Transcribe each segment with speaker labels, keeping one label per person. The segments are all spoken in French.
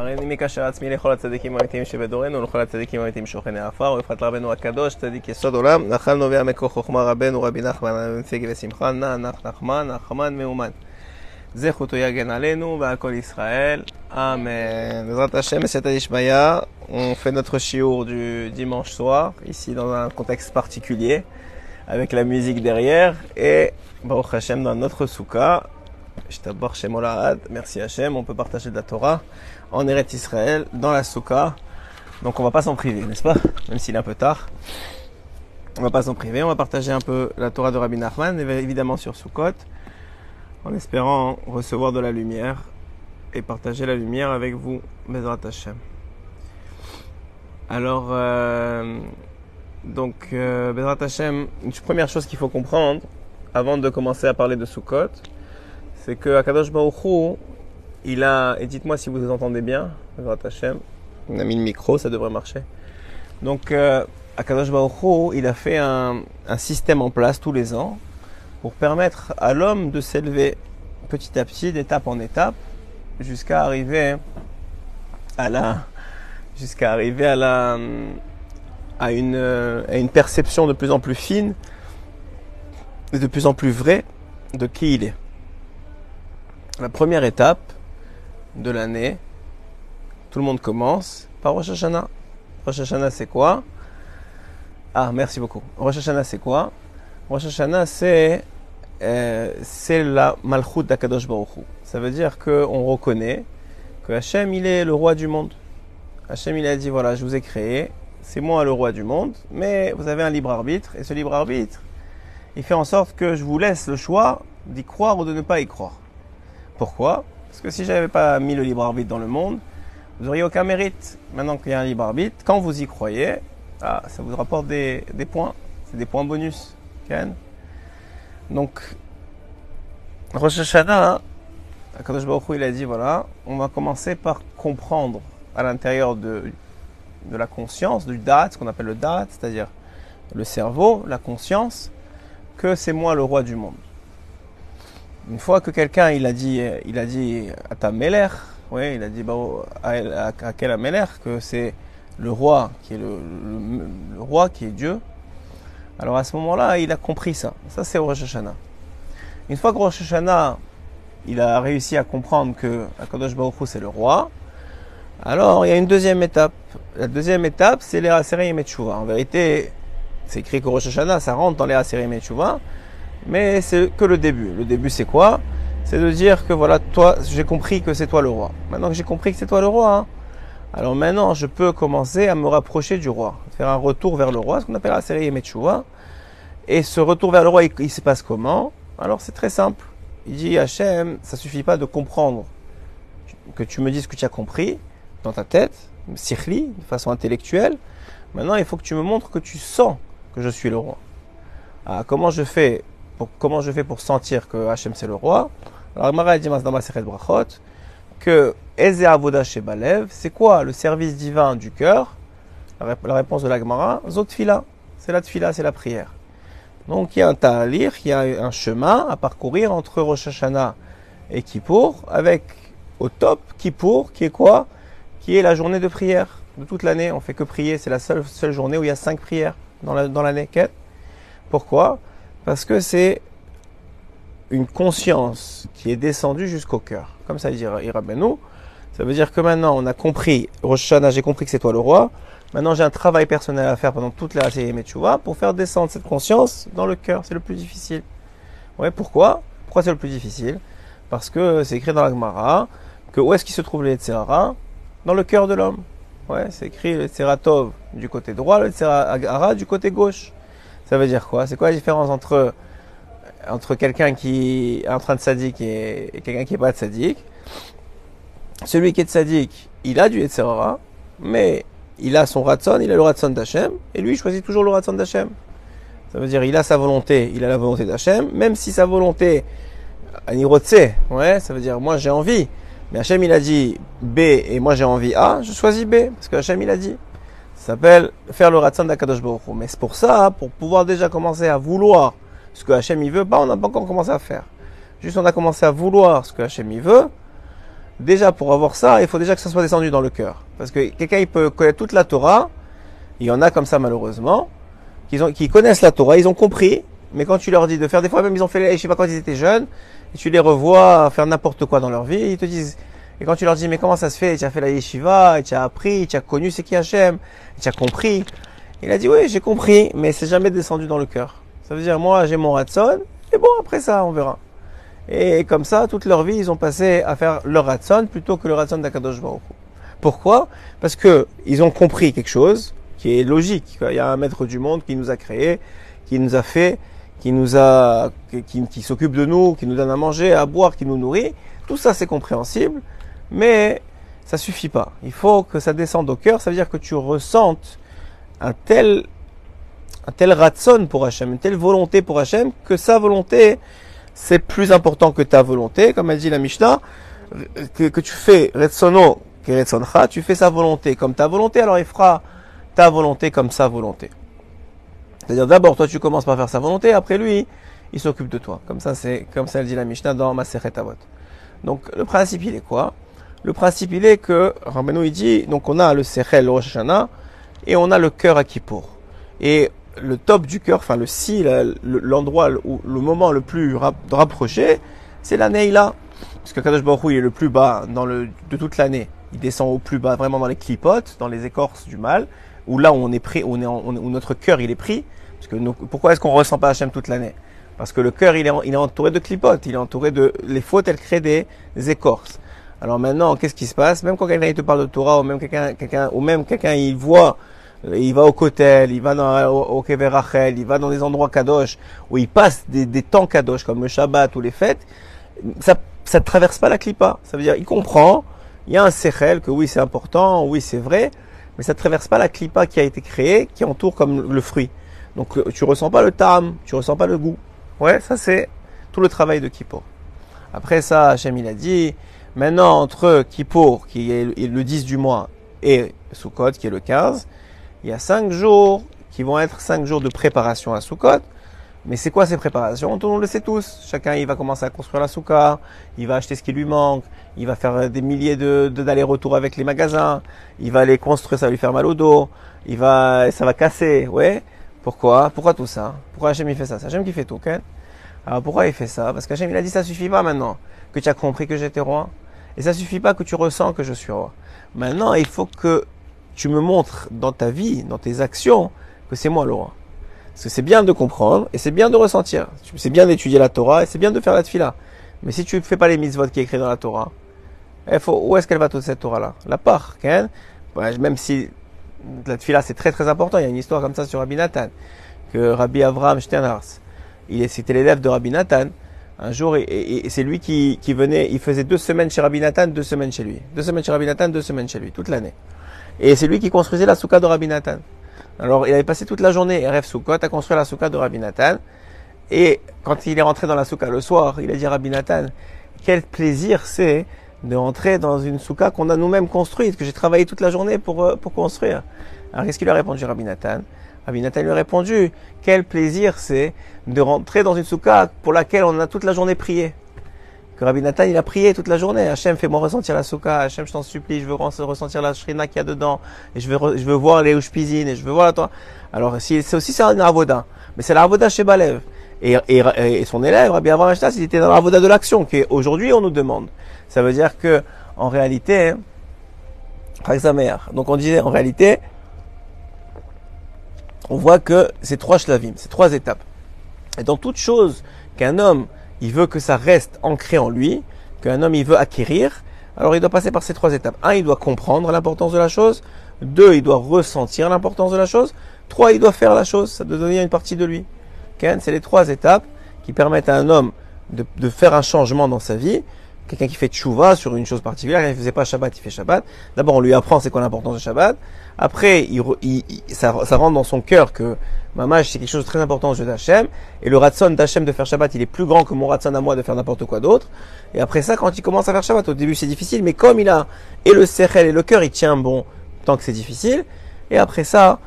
Speaker 1: הריני מקשר עצמי לכל הצדיקים האמיתיים שבדורנו ולכל הצדיקים האמיתיים שוכני העפר ובפרט לרבנו הקדוש צדיק יסוד עולם נחל נובע מקור חוכמה רבנו רבי נחמן הנציג ושמחה נע נח נחמן נחמן מאומן זכותו יגן עלינו ועל כל ישראל Amen. Bezrat Hashem, c'est Ishmaya. On fait notre shiur du dimanche soir, ici dans un contexte particulier, avec la musique derrière, et Baruch Hashem dans notre soukha. Shtabach Shem Olahad, merci Hashem, on peut partager de la Torah en Eret Israël, dans la soukha. Donc on va pas s'en priver, n'est-ce pas? Même s'il est un peu tard. On va pas s'en priver, on va partager un peu la Torah de Rabbi Nachman, évidemment sur Sukkot, en espérant recevoir de la lumière et partager la lumière avec vous, Bezrat Hashem. Alors, euh, donc, euh, Bezrat Hashem, une première chose qu'il faut comprendre, avant de commencer à parler de Sukkot, c'est que Akadosh Baruch il a, et dites-moi si vous entendez bien, on a mis le micro, ça devrait marcher. Donc, euh, Akadosh il a fait un, un système en place tous les ans pour permettre à l'homme de s'élever petit à petit, d'étape en étape, jusqu'à arriver à la jusqu'à arriver à la à une, à une perception de plus en plus fine et de plus en plus vraie de qui il est. La première étape de l'année, tout le monde commence par Rosh Hashanah. Rosh Hashanah c'est quoi? Ah, merci beaucoup. Rosh Hashanah c'est quoi? Rosh Hashanah c'est euh, c'est la Malchut d'Akadosh Baruch Ça veut dire qu'on reconnaît que Hachem, il est le roi du monde. Hachem, il a dit, voilà, je vous ai créé, c'est moi le roi du monde, mais vous avez un libre arbitre, et ce libre arbitre, il fait en sorte que je vous laisse le choix d'y croire ou de ne pas y croire. Pourquoi? Parce que si j'avais pas mis le libre arbitre dans le monde, vous n'auriez aucun mérite. Maintenant qu'il y a un libre arbitre, quand vous y croyez, ah, ça vous rapporte des, des points. C'est des points bonus. Ken donc, Rosh Hashanah, Akadosh Baruch il a dit voilà, on va commencer par comprendre à l'intérieur de, de la conscience, du date, ce qu'on appelle le date, c'est-à-dire le cerveau, la conscience, que c'est moi le roi du monde. Une fois que quelqu'un il a dit, il a dit à ta Meler, oui, il a dit bah, à, à, que c'est le roi qui est le, roi qui est Dieu, alors à ce moment-là, il a compris ça. Ça, c'est Rosh Hashanah. Une fois que Rosh Hashanah, il a réussi à comprendre que Akadosh Baruch c'est le roi, alors il y a une deuxième étape. La deuxième étape, c'est les Aseri et En vérité, c'est écrit que Rosh Hashanah, ça rentre dans les Aseri et mais c'est que le début. Le début, c'est quoi? C'est de dire que voilà, toi, j'ai compris que c'est toi le roi. Maintenant que j'ai compris que c'est toi le roi, hein, alors maintenant, je peux commencer à me rapprocher du roi, faire un retour vers le roi, ce qu'on appelle la série. Et ce retour vers le roi, il, se passe comment? Alors c'est très simple. Il dit Hachem, ça suffit pas de comprendre que tu me dises que tu as compris dans ta tête, sikhli, de façon intellectuelle. Maintenant, il faut que tu me montres que tu sens que je suis le roi. Ah, comment je fais comment je fais pour sentir que Hachem c'est le roi? Alors, Mara dit dans ma Brachot que Eze Avoda Balev, c'est quoi le service divin du cœur? La, réponse de l'Agmara, Zotfila, c'est la tfila, c'est la prière. Donc il y a un ta'alir, il y a un chemin à parcourir entre Rosh Hashanah et Kippour, avec au top Kippour, qui est quoi? Qui est la journée de prière de toute l'année. On fait que prier, c'est la seule, seule journée où il y a cinq prières dans l'année. La, dans Pourquoi? Parce que c'est une conscience qui est descendue jusqu'au cœur. Comme ça dit Irabenu. Ça veut dire que maintenant on a compris, Rosh j'ai compris que c'est toi le roi. Maintenant j'ai un travail personnel à faire pendant toute la série pour faire descendre cette conscience dans le cœur. C'est le plus difficile. Ouais, pourquoi? Pourquoi c'est le plus difficile? Parce que c'est écrit dans la Gemara que où est-ce qu'il se trouve le Yetzirara Dans le cœur de l'homme. Ouais, c'est écrit le Tseratov du côté droit, le Tserara du côté gauche. Ça veut dire quoi? C'est quoi la différence entre entre quelqu'un qui est en train de sadique et, quelqu'un qui n'est pas de sadique? Celui qui est de sadique, il a du Yetzerara, mais il a son ratson, il a le ratson d'Hachem, et lui il choisit toujours le ratson d'Hachem. Ça veut dire il a sa volonté, il a la volonté d'Hachem, même si sa volonté, anirotse, ouais, ça veut dire moi j'ai envie, mais Hachem il a dit B et moi j'ai envie A, je choisis B, parce que Hachem il a dit. S'appelle faire le ratson d'Akadosh Baruch Mais c'est pour ça, pour pouvoir déjà commencer à vouloir ce que Hachem il veut, bah, on n'a pas encore commencé à faire. Juste on a commencé à vouloir ce que Hachem il veut. déjà pour avoir ça, il faut déjà que ça soit descendu dans le cœur. Parce que quelqu'un, il peut connaître toute la Torah, il y en a comme ça malheureusement, qui, ont, connaissent la Torah, ils ont compris, mais quand tu leur dis de faire des fois même ils ont fait je sais pas quand ils étaient jeunes, et tu les revois faire n'importe quoi dans leur vie, ils te disent, et quand tu leur dis mais comment ça se fait, tu as fait la yeshiva, tu as appris, tu as connu ce qui Hachem, tu as compris, il a dit oui j'ai compris, mais c'est jamais descendu dans le cœur. Ça veut dire moi j'ai mon ratson, et bon après ça on verra. Et comme ça, toute leur vie, ils ont passé à faire leur ratson plutôt que le ratson d'Akadosh Baruch Pourquoi? Parce que ils ont compris quelque chose qui est logique. Il y a un maître du monde qui nous a créé, qui nous a fait, qui nous a, qui s'occupe de nous, qui nous donne à manger, à boire, qui nous nourrit. Tout ça, c'est compréhensible, mais ça suffit pas. Il faut que ça descende au cœur. Ça veut dire que tu ressentes un tel, un tel ratson pour Hachem, une telle volonté pour Hachem, que sa volonté c'est plus important que ta volonté, comme elle dit la Mishnah, que, que tu fais Retsono tu fais sa volonté comme ta volonté, alors il fera ta volonté comme sa volonté. C'est-à-dire d'abord toi tu commences par faire sa volonté, après lui il s'occupe de toi. Comme ça c'est comme ça elle dit la Mishnah dans Maseret Avot. Donc le principe il est quoi? Le principe il est que Rabbeinu il dit donc on a le Sechel Rosh Hashanah et on a le cœur à Kippour. Et le top du cœur, enfin le si, l'endroit, le, le moment le plus rapproché, c'est l'année là. Parce que Kadosh Baruch il est le plus bas dans le, de toute l'année. Il descend au plus bas, vraiment dans les clipotes, dans les écorces du mal, où là où on est pris, où, on est où notre cœur il est pris. Parce que pourquoi est-ce qu'on ressent pas Hachem toute l'année? Parce que le cœur il est, il est entouré de clipotes, il est entouré de les fautes, elles créent des, écorces. Alors maintenant, qu'est-ce qui se passe? Même quand quelqu'un te parle de Torah, ou même quelqu'un, quelqu'un, ou même quelqu'un il voit il va au Kotel, il va dans, au, au Rachel, il va dans des endroits kadosh où il passe des, des, temps kadosh comme le Shabbat ou les fêtes, ça ça ne traverse pas la clipa. Ça veut dire il comprend, il y a un sechel que oui c'est important, oui c'est vrai, mais ça ne traverse pas la clipa qui a été créée, qui entoure comme le fruit. Donc tu ressens pas le tam, tu ressens pas le goût. Ouais, ça c'est tout le travail de Kippour. Après ça, Hachem a dit, maintenant entre Kippour, qui est le 10 du mois, et Sukkot, qui est le 15, il y a cinq jours qui vont être cinq jours de préparation à Sukkot. Mais c'est quoi ces préparations? On le sait tous. Chacun, il va commencer à construire la souka, il va acheter ce qui lui manque, il va faire des milliers de, d'allers-retours avec les magasins, il va les construire, ça va lui faire mal au dos, il va, ça va casser, ouais. Pourquoi? Pourquoi tout ça? Pourquoi Hachem il fait ça? C'est Hachem qui fait tout, ok? Alors pourquoi il fait ça? Parce qu'Hachem il a dit ça suffit pas maintenant que tu as compris que j'étais roi. Et ça suffit pas que tu ressens que je suis roi. Maintenant, il faut que tu me montres dans ta vie, dans tes actions, que c'est moi le roi. Parce que c'est bien de comprendre et c'est bien de ressentir. C'est bien d'étudier la Torah et c'est bien de faire la tfila. Mais si tu ne fais pas les mitzvot qui est écrit dans la Torah, faut, où est-ce qu'elle va toute cette Torah-là? La part, hein même si la tfila c'est très très important, il y a une histoire comme ça sur Rabbi Nathan, que Rabbi Avraham Sternars, il c'était l'élève de Rabbi Nathan, un jour, et, c'est lui qui, venait, il faisait deux semaines chez Rabbi Nathan, deux semaines chez lui. Deux semaines chez Rabbi Nathan, deux semaines chez lui, toute l'année. Et c'est lui qui construisait la soukha de Rabbi Nathan. Alors il avait passé toute la journée, RF Soukot, à construire la soukha de Rabbi Nathan. Et quand il est rentré dans la soukha le soir, il a dit à Rabbi Nathan, quel plaisir c'est de rentrer dans une soukha qu'on a nous-mêmes construite, que j'ai travaillé toute la journée pour, euh, pour construire. Alors qu'est-ce qu'il a répondu Rabbi Nathan? Rabbi Nathan lui a répondu, quel plaisir c'est de rentrer dans une soukha pour laquelle on a toute la journée prié que Rabbi Nathan, il a prié toute la journée. Hachem, fais-moi ressentir la souka. Hachem, je t'en supplie, je veux ressentir la shrina qu'il y a dedans. Et je veux, je veux voir les cuisine et je veux voir la toi. Alors, c'est aussi c'est un avoda. Mais c'est l'avoda chez Balev. Et, son élève, Rabbi Avraham il était dans l'avoda de l'action, qui aujourd'hui on nous demande. Ça veut dire que, en réalité, donc on disait, en réalité, on voit que c'est trois shlavim, c'est trois étapes. Et dans toute chose qu'un homme il veut que ça reste ancré en lui, qu'un homme il veut acquérir, alors il doit passer par ces trois étapes. Un, il doit comprendre l'importance de la chose. Deux, il doit ressentir l'importance de la chose. Trois, il doit faire la chose. Ça doit devenir une partie de lui. C'est les trois étapes qui permettent à un homme de, de faire un changement dans sa vie quelqu'un qui fait tchouva sur une chose particulière, il ne faisait pas Shabbat, il fait Shabbat. D'abord, on lui apprend c'est quoi l'importance de Shabbat. Après, il, ça, ça, rentre dans son cœur que Mamage, c'est quelque chose de très important aux yeux d'Hachem. Et le ratson d'Hachem de faire Shabbat, il est plus grand que mon ratson à moi de faire n'importe quoi d'autre. Et après ça, quand il commence à faire Shabbat, au début c'est difficile, mais comme il a et le sechel et le cœur, il tient bon tant que c'est difficile. Et après ça,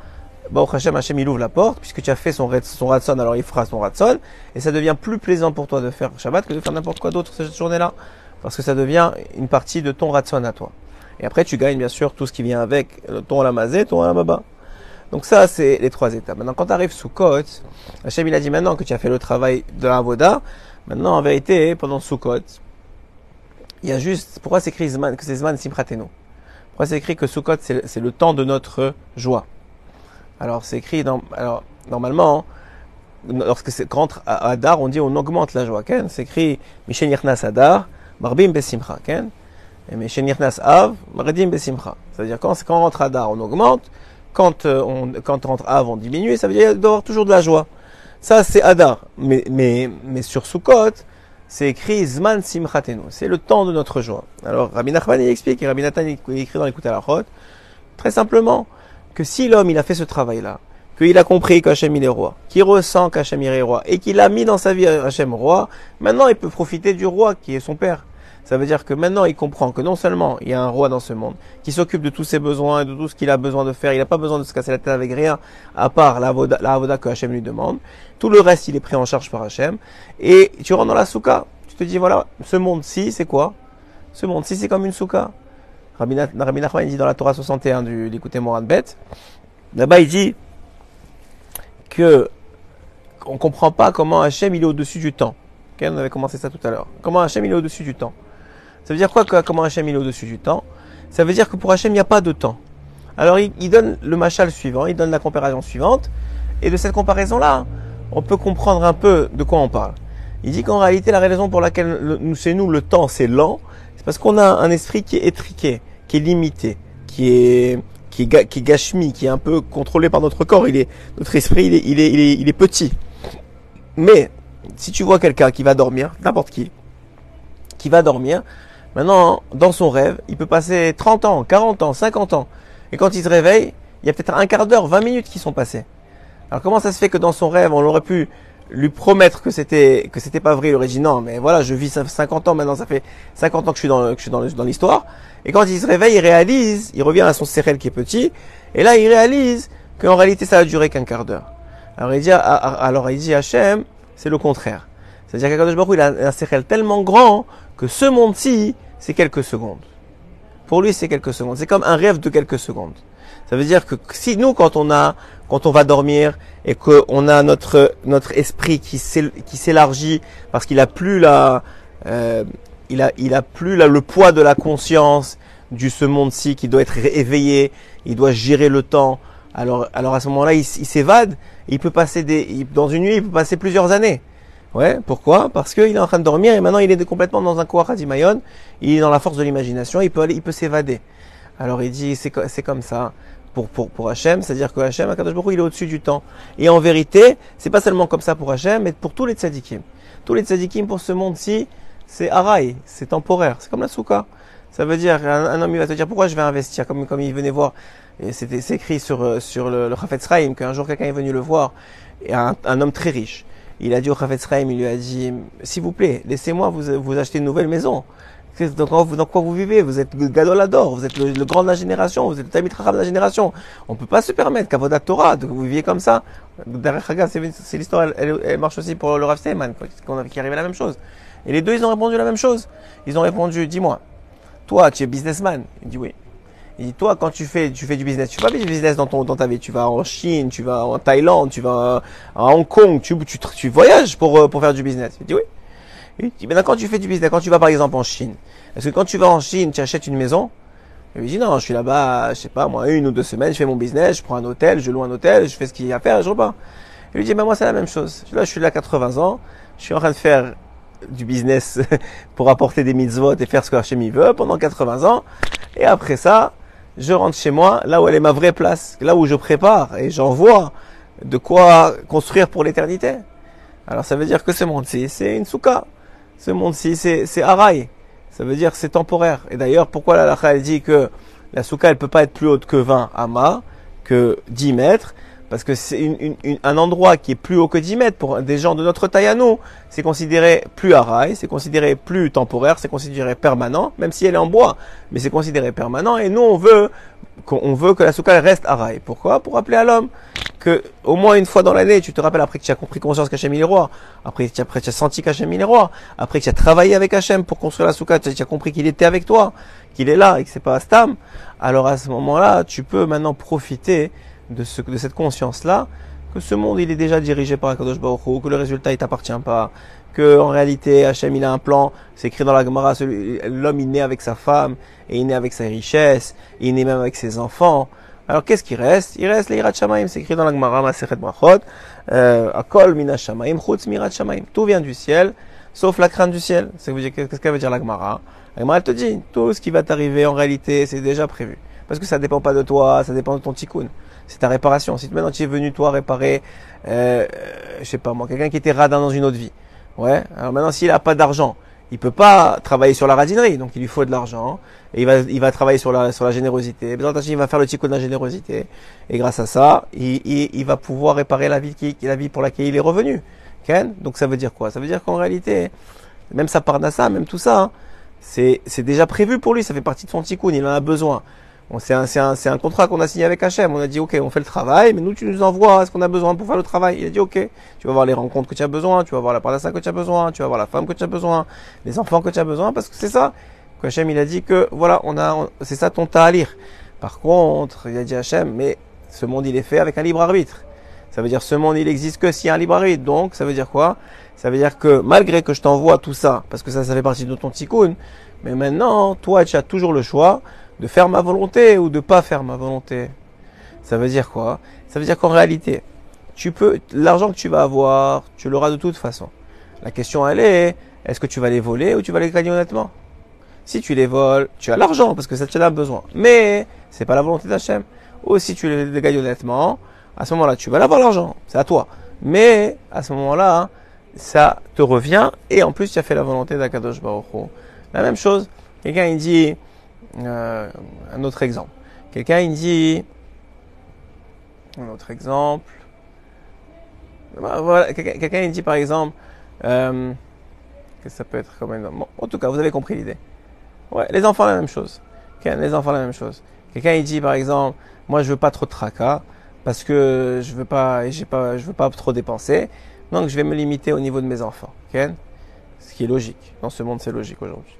Speaker 1: bah, Hachem, Hachem, il ouvre la porte, puisque tu as fait son, son ratson, alors il fera son ratson. Et ça devient plus plaisant pour toi de faire Shabbat que de faire n'importe quoi d'autre cette journée-là. parce que ça devient une partie de ton ratson à toi. Et après, tu gagnes bien sûr tout ce qui vient avec ton alamazé, ton alamaba. Donc ça, c'est les trois étapes. Maintenant, quand tu arrives sous côte, Hachem il a dit maintenant que tu as fait le travail de la Avoda, maintenant en vérité, pendant sous côte, il y a juste, pourquoi c'est écrit que c'est Zman Simchateno Pourquoi c'est écrit que Sukkot c'est le temps de notre joie? Alors c'est écrit alors normalement, lorsque c'est rentre à Adar, on dit on augmente la joie. C'est écrit Yernas Adar, Marbim Besimcha. Et Mishen Yernas Av, Besimcha. C'est-à-dire quand, quand on rentre Adar, on augmente. Quand euh, on, quand on rentre Av, on diminue. Ça veut dire qu'il toujours de la joie. Ça c'est Adar. Mais, mais, mais sur Sukkot, c'est écrit Zman Simchatenu. C'est le temps de notre joie. Alors Rabbi Nachman il explique, et Rabbi Nathan il écrit dans l'écoute à la route, très simplement, que si l'homme il a fait ce travail-là, qu'il a compris qu'Hachem il est roi, qu'il ressent qu'Hachem il est roi, et qu'il a mis dans sa vie Hachem roi, maintenant il peut profiter du roi qui est son père. Ça veut dire que maintenant il comprend que non seulement il y a un roi dans ce monde qui s'occupe de tous ses besoins et de tout ce qu'il a besoin de faire, il n'a pas besoin de se casser la tête avec rien à part la avoda, que Hachem lui demande. Tout le reste il est pris en charge par Hachem. Et tu rentres dans la souka, tu te dis voilà, ce monde-ci c'est quoi? Ce monde-ci c'est comme une souka. Rabbi, Nachman dit dans la Torah 61 du l'écouter Moran Bet, là-bas il dit que on comprend pas comment Hachem il est au-dessus du temps. on avait commencé ça tout à l'heure. Comment Hachem il est au-dessus du temps? Ça veut dire quoi comment Hachem il est au-dessus du temps? Ça veut dire que pour Hachem, il n'y a pas de temps. Alors il, donne le machal suivant, il donne la comparaison suivante, et de cette comparaison-là, on peut comprendre un peu de quoi on parle. Il dit qu'en réalité, la raison pour laquelle nous, chez nous, le temps c'est lent, c'est parce qu'on a un esprit qui est étriqué, qui est limité, qui est qui est, qui gashmi, qui est un peu contrôlé par notre corps. Il est notre esprit, est, il est, il est, il est petit. Mais si tu vois quelqu'un qui va dormir, n'importe qui, qui va dormir, Maintenant, dans son rêve, il peut passer 30 ans, 40 ans, 50 ans. Et quand il se réveille, il y a peut-être un quart d'heure, 20 minutes qui sont passées. Alors comment ça se fait que dans son rêve, on aurait pu lui promettre que c'était que c'était pas vrai, il aurait dit non, mais voilà, je vis 50 ans maintenant, ça fait 50 ans que je suis dans, que je suis dans, dans l'histoire. Et quand il se réveille, il réalise, il revient à son CRL qui est petit, et là il réalise qu'en réalité ça a duré qu'un quart d'heure. Alors il dit, alors il dit Hachem, c'est le contraire. C'est-à-dire qu'Akadosh Baruch il a un CRL tellement grand que ce monde-ci, c'est quelques secondes. Pour lui, c'est quelques secondes. C'est comme un rêve de quelques secondes. Ça veut dire que si nous, quand on a, quand on va dormir et qu'on a notre notre esprit qui s'élargit parce qu'il a plus la, euh, il a il a plus là le poids de la conscience du ce monde-ci qui doit être éveillé, il doit gérer le temps. Alors alors à ce moment-là, il, s'évade. Il peut passer des dans une nuit, il peut passer plusieurs années. Ouais, pourquoi? Parce qu'il est en train de dormir et maintenant il est complètement dans un Kouach Mayon, il est dans la force de l'imagination, il peut aller, il peut s'évader. Alors il dit, c'est, comme ça pour, pour, pour Hachem, c'est-à-dire que Hachem, il est au-dessus du temps. Et en vérité, c'est pas seulement comme ça pour Hachem, mais pour tous les tzadikim. Tous les tzadikim pour ce monde-ci, c'est araï, c'est temporaire, c'est comme la souka. Ça veut dire, un, homme il va te dire pourquoi je vais investir, comme, comme il venait voir, c'est écrit sur, sur le, le Chafetz qu'un jour quelqu'un est venu le voir, et un homme très riche il a dit au Chavetz il lui a dit, s'il vous plaît, laissez-moi vous, vous acheter une nouvelle maison. Dans quoi, dans quoi vous vivez? Vous êtes Gadolador, vous êtes le, grand de la génération, vous êtes le Tamit de la génération. On peut pas se permettre qu'à votre Torah, que vous viviez comme ça. Derrière c'est l'histoire, elle, marche aussi pour le Rav Seyman, qui arrive à la même chose. Et les deux, ils ont répondu la même chose. Ils ont répondu, dis-moi, toi, tu es businessman? Il dit oui. Il dit, toi, quand tu fais, tu fais du business, tu fais pas du business dans ton, dans ta vie. Tu vas en Chine, tu vas en Thaïlande, tu vas à Hong Kong, tu, tu, tu voyages pour, euh, pour faire du business. Il dit, oui. Il dit, maintenant, quand tu fais du business, quand tu vas par exemple en Chine, est-ce que quand tu vas en Chine, tu achètes une maison? Il lui dit, non, je suis là-bas, je sais pas, moi, une ou deux semaines, je fais mon business, je prends un hôtel, je loue un hôtel, je fais ce qu'il y a à faire et je repars. Il lui dit, ben, moi, c'est la même chose. Là, je suis là 80 ans, je suis en train de faire du business pour apporter des mitzvot et faire ce que Hachem veut pendant 80 ans. Et après ça, je rentre chez moi, là où elle est ma vraie place, là où je prépare et j'envoie de quoi construire pour l'éternité. Alors ça veut dire que ce monde-ci, c'est une souka. Ce monde-ci, c'est, c'est araï. Ça veut dire que c'est temporaire. Et d'ailleurs, pourquoi la lacha, elle dit que la souka, elle peut pas être plus haute que 20 amas, que 10 mètres, parce que c'est un endroit qui est plus haut que 10 mètres pour des gens de notre taille à nous. C'est considéré plus rail, c'est considéré plus temporaire, c'est considéré permanent, même si elle est en bois, mais c'est considéré permanent. Et nous, on veut qu'on veut que la soukha reste rail. Pourquoi? Pour rappeler à l'homme que au moins une fois dans l'année, tu te rappelles après que tu as compris conscience qu'Hachem il est roi, après que tu as, senti qu'Hachem il est roi, après que tu as travaillé avec Hachem pour construire la soukha, tu as compris qu'il était avec toi, qu'il est là et que c'est pas Astam, alors à ce moment-là, tu peux maintenant profiter de, ce, de cette conscience-là, que ce monde il est déjà dirigé par Akadosh Baruch que le résultat il t'appartient pas, que en réalité Hachem il a un plan, c'est écrit dans la Gemara, l'homme il naît avec sa femme, et il naît avec sa richesse, et il naît même avec ses enfants, alors qu'est-ce qui reste? Il reste l'Irat Shamaim, c'est écrit dans la Gemara, Masechet Brachot, euh, Akol Mina Shamaim, Chutz Mirat Shamaim. Tout vient du ciel, sauf la crainte du ciel. Qu'est-ce qu'elle veut dire la Gemara? La Gemara, elle te dit, tout ce qui va t'arriver en réalité, c'est déjà prévu. Parce que ça dépend pas de toi, ça dépend de ton tikkun. C'est ta réparation. Si maintenant tu es venu, toi, réparer, euh, je sais pas moi, quelqu'un qui était radin dans une autre vie. Ouais. Alors maintenant, s'il a pas d'argent, il peut pas travailler sur la radinerie, donc il lui faut de l'argent, et il va, il va travailler sur la, sur la générosité. Il va faire le tikkun de la générosité, et grâce à ça, il, il, va pouvoir réparer la vie, qui, la vie pour laquelle il est revenu. Ken? Donc ça veut dire quoi? Ça veut dire qu'en réalité, même sa ça, même tout ça, hein, c'est, c'est déjà prévu pour lui, ça fait partie de son tikkun, il en a besoin. C'est un, un, un contrat qu'on a signé avec Hachem. On a dit, OK, on fait le travail, mais nous, tu nous envoies ce qu'on a besoin pour faire le travail. Il a dit, OK, tu vas voir les rencontres que tu as besoin, tu vas voir la parnassa que tu as besoin, tu vas voir la femme que tu as besoin, les enfants que tu as besoin, parce que c'est ça. Hachem, il a dit que, voilà, on a, c'est ça ton ta'alir. Par contre, il a dit Hachem, mais ce monde, il est fait avec un libre arbitre. Ça veut dire, ce monde, il existe que s'il y a un libre arbitre. Donc, ça veut dire quoi? Ça veut dire que, malgré que je t'envoie tout ça, parce que ça, ça fait partie de ton tikkun, mais maintenant, toi, tu as toujours le choix de faire ma volonté ou de pas faire ma volonté. Ça veut dire quoi? Ça veut dire qu'en réalité, tu peux l'argent que tu vas avoir, tu l'auras de toute façon. La question elle est est-ce que tu vas les voler ou tu vas les gagner honnêtement? Si tu les voles, tu as l'argent parce que ça tu en as besoin. Mais c'est pas la volonté d'Hachem. Ou si tu les gagnes honnêtement, à ce moment-là, tu vas l'avoir l'argent, c'est à toi. Mais à ce moment-là, ça te revient et en plus tu as fait la volonté d'Akadosh Baruch La même chose, quelqu'un il dit euh, un autre exemple. Quelqu'un il dit, un autre exemple. Bah, quelqu'un il dit par exemple, euh, que ça peut être comme exemple. en tout cas, vous avez compris l'idée. Ouais, les enfants la même chose. les enfants la même chose. Quelqu'un il dit par exemple, moi je veux pas trop de tracas parce que je veux pas, j'ai pas, je veux pas trop dépenser, donc je vais me limiter au niveau de mes enfants. Ce qui est logique. Dans ce monde, c'est logique aujourd'hui.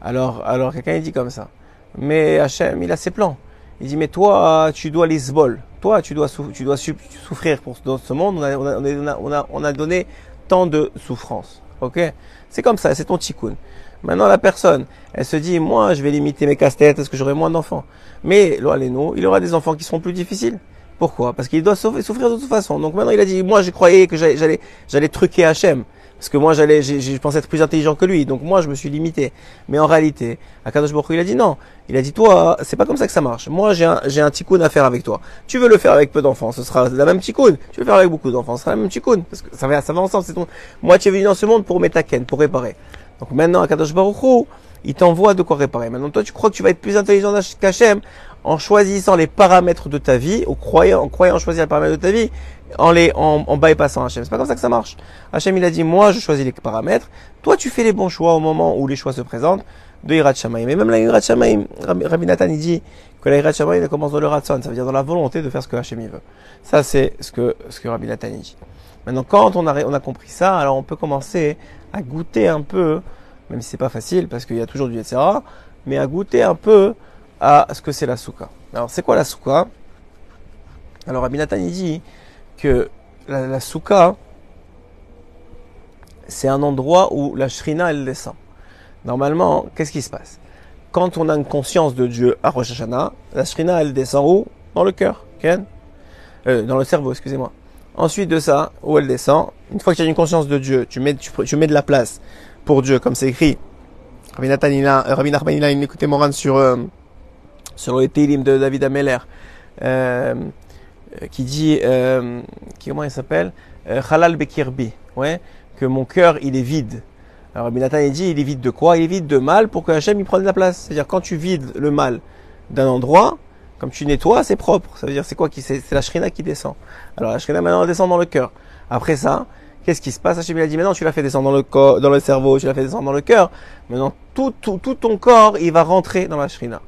Speaker 1: Alors, alors quelqu'un il dit comme ça. Mais Hachem, il a ses plans. Il dit, mais toi, tu dois les sbol. Toi, tu dois, tu dois souffrir pour, dans ce monde. On a, on, a, on, a, donné tant de souffrance. Ok? C'est comme ça, c'est ton tikkun. Maintenant, la personne, elle se dit, moi, je vais limiter mes casse-têtes parce que j'aurai moins d'enfants. Mais, nous, il aura des enfants qui seront plus difficiles. Pourquoi? Parce qu'il doit souffrir de toute façon. Donc maintenant, il a dit, moi, je croyais que j'allais, j'allais truquer Hachem. Parce que moi, j'allais, j'ai pensé être plus intelligent que lui. Donc moi, je me suis limité. Mais en réalité, Akadosh Baruch il a dit non. Il a dit, toi, c'est pas comme ça que ça marche. Moi, j'ai un, j'ai un tikkun à faire avec toi. Tu veux le faire avec peu d'enfants, ce sera la même tikkun. Tu veux le faire avec beaucoup d'enfants, ce sera la même tikkun. Parce que ça va, ça va ensemble. C'est ton, moi, tu es venu dans ce monde pour ken, pour réparer. Donc maintenant, Akadosh Baruch il t'envoie de quoi réparer. Maintenant, toi, tu crois que tu vas être plus intelligent qu'Hachem en choisissant les paramètres de ta vie, en croyant, en croyant choisir les paramètres de ta vie, en les, en, en bypassant Hachem. C'est pas comme ça que ça marche. Hachem, il a dit, moi, je choisis les paramètres. Toi, tu fais les bons choix au moment où les choix se présentent de Hirat Shamaim. Mais même la Hirat Shamaim, Rabbi Nathan, il dit que la Hirat Shamaim, elle commence dans le Ratson. Ça veut dire dans la volonté de faire ce que Hachem, il veut. Ça, c'est ce que, ce que Rabbi Nathan, dit. Maintenant, quand on a, on a compris ça, alors on peut commencer à goûter un peu, même si c'est pas facile, parce qu'il y a toujours du etc., mais à goûter un peu à ce que c'est la souka. Alors, c'est quoi la souka? Alors, Rabbi Nathan, il dit que la, la c'est un endroit où la shrina, elle descend. Normalement, qu'est-ce qui se passe? Quand on a une conscience de Dieu à Rosh la shrina, elle descend où? Dans le cœur, euh, dans le cerveau, excusez-moi. Ensuite de ça, où elle descend, une fois que tu as une conscience de Dieu, tu mets, tu, mets de la place pour Dieu, comme c'est écrit. Rabbi Nathan, il a, Rabbi il a écouté Moran sur, euh, sur le Télim de David Ameller, euh, qui dit, euh, qui, comment il s'appelle euh, Halal Bekirbi, ouais, que mon cœur il est vide. Alors Rabbi Nathan il dit, il est vide de quoi? Il est vide de mal pour que Hachem il prenne la place. C'est-à-dire quand tu vides le mal d'un endroit, comme tu nettoies, c'est propre. Ça veut dire c'est quoi qui c'est la shrina qui descend. Alors la shrina maintenant elle descend dans le cœur. Après ça, qu'est-ce qui se passe? Hachem il a dit maintenant tu l'as fait descendre dans le corps, dans le cerveau, tu l'as fait descendre dans le cœur. Maintenant tout, tout, tout ton corps il va rentrer dans la shrina.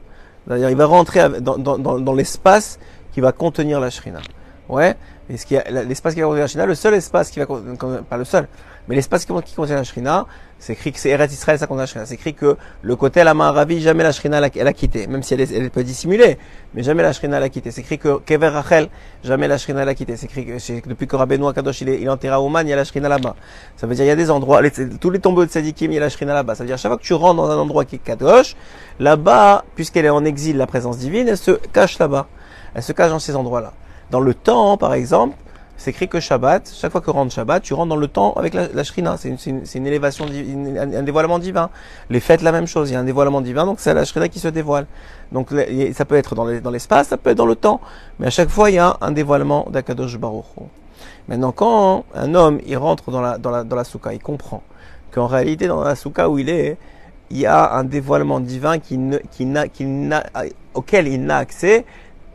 Speaker 1: Il va rentrer dans, dans, dans, dans l'espace qui va contenir la shrina. Ouais. Et ce qui l'espace qui va contenir la Shrina, le seul espace qui va con- con- pas le seul, mais l'espace qui, contient la Shrina, c'est écrit que c'est Eretz Israël, ça contient la Shrina. C'est écrit que le côté la main Ravi, jamais la Shrina elle a, quitté, même si elle, peut dissimuler, mais jamais la Shrina elle a quitté. C'est écrit que Kever Rachel, jamais la Shrina elle a quitté. C'est écrit que depuis que Rabbeinu Akadosh il est, enterré à Ouman, il y a la Shrina là-bas. Ça veut dire il y a des endroits, tous les tombeaux de Sadikim, il y a la Shrina là-bas. Ça veut dire chaque fois que tu rentres dans un endroit qui est Kadosh, là-bas, puisqu'elle est en exil, la présence divine, elle se cache là-bas. Elle se cache dans ces endroits-là. Dans le temps, par exemple, c'est écrit que Shabbat, chaque fois que rentre Shabbat, tu rentres dans le temps avec la, la Shrina. C'est une, une, une élévation, un, dévoilement divin. Les fêtes, la même chose. Il y a un dévoilement divin, donc c'est la Shrina qui se dévoile. Donc ça peut être dans les- dans l'espace, ça peut être dans le temps. Mais à chaque fois, il y a un dévoilement d'Akadosh Baruch. Maintenant, quand un homme, il rentre dans la, dans la, dans la soukha, il comprend qu'en réalité, dans la soukha où il est, il y a un dévoilement divin qui ne, qui qui auquel il n'a accès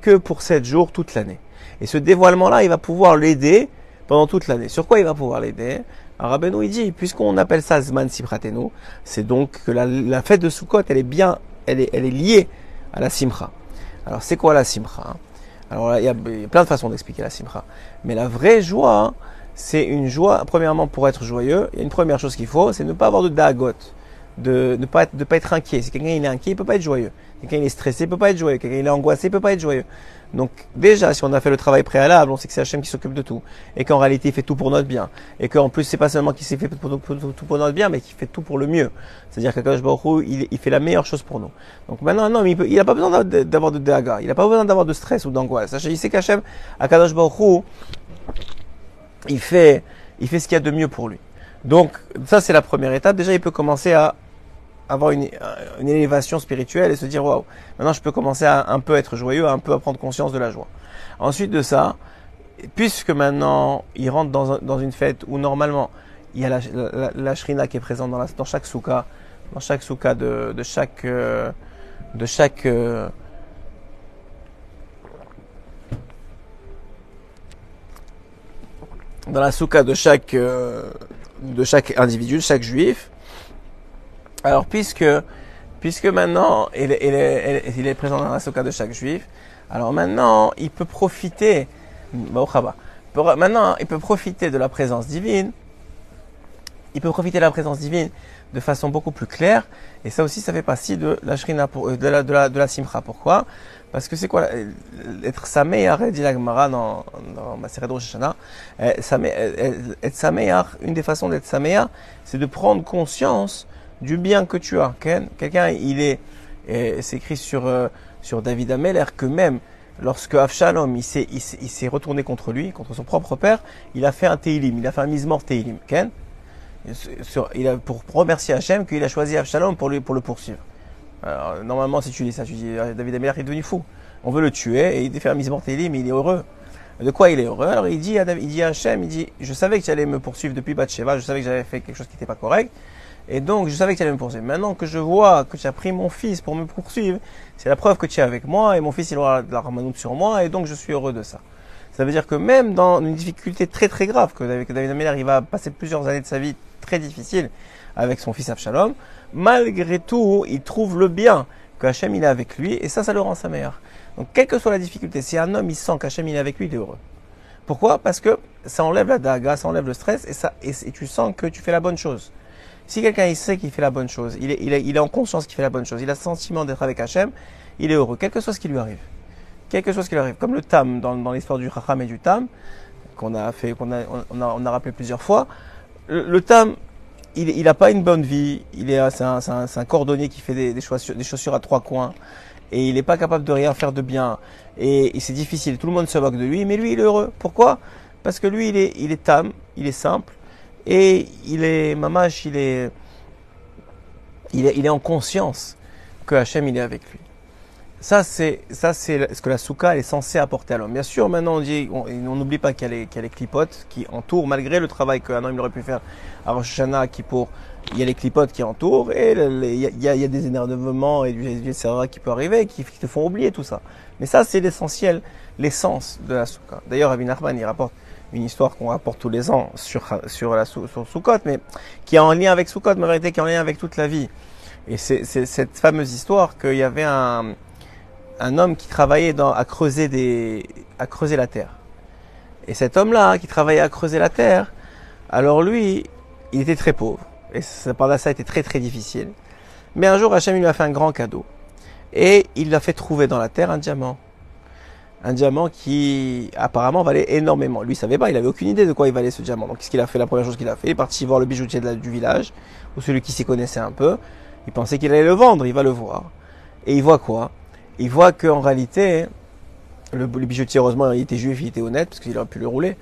Speaker 1: que pour sept jours toute l'année. Et ce dévoilement-là, il va pouvoir l'aider pendant toute l'année. Sur quoi il va pouvoir l'aider? Rabbeinu, il dit, puisqu'on appelle ça Zman Sipratenu, c'est donc que la, fête de Sukkot, elle est bien, elle est, liée à la Simcha. Alors, c'est quoi la Simcha? Alors, il y, a, plein de façons d'expliquer la Simcha. Mais la vraie joie, c'est une joie, premièrement, pour être joyeux, il y a une première chose qu'il faut, c'est ne pas avoir de dagot, de ne pas être, de pas être inquiet. Si quelqu'un est inquiet, il peut pas être joyeux. Quelqu'un il est stressé, il peut pas être joyeux. Quelqu'un est angoissé, il peut pas être joyeux. Donc déjà, si on a fait le travail préalable, on sait que c'est Hachem qui s'occupe de tout, et qu'en réalité il fait tout pour notre bien, et qu'en plus c'est pas seulement qu'il s'est fait tout pour notre bien, mais qu'il fait tout pour le mieux. C'est-à-dire qu'Akadosh Baruch il, il fait la meilleure chose pour nous. Donc maintenant, homme, il, peut, a pas besoin d'avoir- de daga, il a pas besoin d'avoir de stress ou d'angoisse. Il sait qu'Hachem, Akadosh Baruch il fait, il fait ce qu'il y a de mieux pour lui. Donc ça c'est la première étape. Déjà, il peut commencer à avoir une, une élévation spirituelle et se dire waouh, maintenant je peux commencer à un peu être joyeux, un peu à prendre conscience de la joie. Ensuite de ça, puisque maintenant il rentre dans, dans une fête où normalement il y a la, la, la shrina qui est présente dans, la, dans chaque soukha, dans chaque soukha de, de chaque euh, de chaque euh, dans la soukha de chaque euh, de chaque individu, de chaque juif. Alors puisque puisque maintenant il est, présent dans la soukha de chaque juif, alors maintenant il peut profiter. Pour- maintenant il peut profiter de la présence divine. Il peut profiter de la présence divine de façon beaucoup plus claire. Et ça aussi, ça fait partie de la shrina, pour, euh, de la, de la, de simcha. Pourquoi? Parce que c'est quoi la- Être sameach, dit la Gemara dans, dans Rosh Hashanah, euh, same- euh, être une des façons d'être sameach, c'est de prendre conscience du bien que tu as. Ken. Quelqu'un, il est, c'est écrit sur, euh, sur David Ameller que même lorsque Avshalom il s'est, il s'est, retourné contre lui, contre son propre père, il a fait un Teilim, il a fait un mise-mort Teilim. Ken sur- il a, pour remercier Hachem qu'il a choisi Avshalom pour, lui, pour le poursuivre. Alors, normalement, si tu dis ça, tu dis ah, David Ameller est devenu fou. On veut le tuer et il fait un mise morteli, mais il est heureux. De quoi il est heureux? Alors il dit, il dit à Hachem, il dit, je savais que tu allais me poursuivre depuis Bathsheba, je savais que j'avais fait quelque chose qui n'était pas correct, et donc je savais que tu allais me poursuivre. Maintenant que je vois que tu as pris mon fils pour me poursuivre, c'est la preuve que tu es avec moi, et mon fils il aura de la ramanoute sur moi, et donc je suis heureux de ça. Ça veut dire que même dans une difficulté très très grave, que David, que David Ameller il va passer plusieurs années de sa vie très difficiles avec son fils Absalom, malgré tout, il trouve le bien que Hachem il est avec lui, et ça, ça le rend sa meilleure. Donc, quelle que soit la difficulté, si un homme il sent qu'Hachem il est avec lui, il est heureux. Pourquoi? Parce que ça enlève la daga, ça enlève le stress, et, ça, et, et tu sens que tu fais la bonne chose. Si quelqu'un il sait qu'il fait la bonne chose, il est, il est, il est en conscience qu'il fait la bonne chose, il a le sentiment d'être avec Hachem, il est heureux, quel que soit ce qui lui arrive. Quel que soit ce qui lui arrive. Comme le Tam, dans, dans l'histoire du Chacham et du Tam, qu'on a fait, qu'on a, on a, on a rappelé plusieurs fois, le, le Tam, il, il a pas une bonne vie, il est, c'est un, un, un cordonnier qui fait des, des, chaussures, des chaussures à trois coins, et il n'est pas capable de rien faire de bien, et, et c'est difficile, tout le monde se moque de lui, mais lui il est heureux. Pourquoi? Parce que lui il est, il est Tam, il est simple, et il est mamash, il est, il est, il est en conscience que Hachem il est avec lui. Ça c'est, ça c'est ce que la elle est censée apporter à l'homme. Bien sûr, maintenant on dit, on n'oublie pas qu'il y a les, qu'il y a les clipotes qui entourent, malgré le travail qu'un homme aurait pu faire à Rosh Hashanah, qui pour, il y a les clipotes qui entourent et il y, y a- des énervements et du etc. qui peut arriver, qui, qui te font oublier tout ça. Mais ça c'est l'essentiel, l'essence de la souka. D'ailleurs, Rabbi Nachman il rapporte une histoire qu'on rapporte tous les ans sur, sur la sur Sukkot, mais qui est en lien avec Sukkot, mais en réalité qui est en lien avec toute la vie. Et c'est cette fameuse histoire qu'il y avait un, un homme qui travaillait dans, à creuser des, à creuser la terre. Et cet homme-là, qui travaillait à creuser la terre, alors lui, il était très pauvre. Et pendant ça, été très très difficile. Mais un jour, Hachem lui a fait un grand cadeau. Et il lui a fait trouver dans la terre un diamant. Un diamant qui apparemment valait énormément. Lui, il savait pas, il avait aucune idée de quoi il valait ce diamant. Donc, qu'est-ce qu'il a fait? La première chose qu'il a fait, il est parti voir le bijoutier du village, ou celui qui s'y connaissait un peu. Il pensait qu'il allait le vendre, il va le voir. Et il voit quoi? Il voit qu'en réalité, le, bijoutier, heureusement, il était juif, il était honnête, parce qu'il aurait pu le rouler.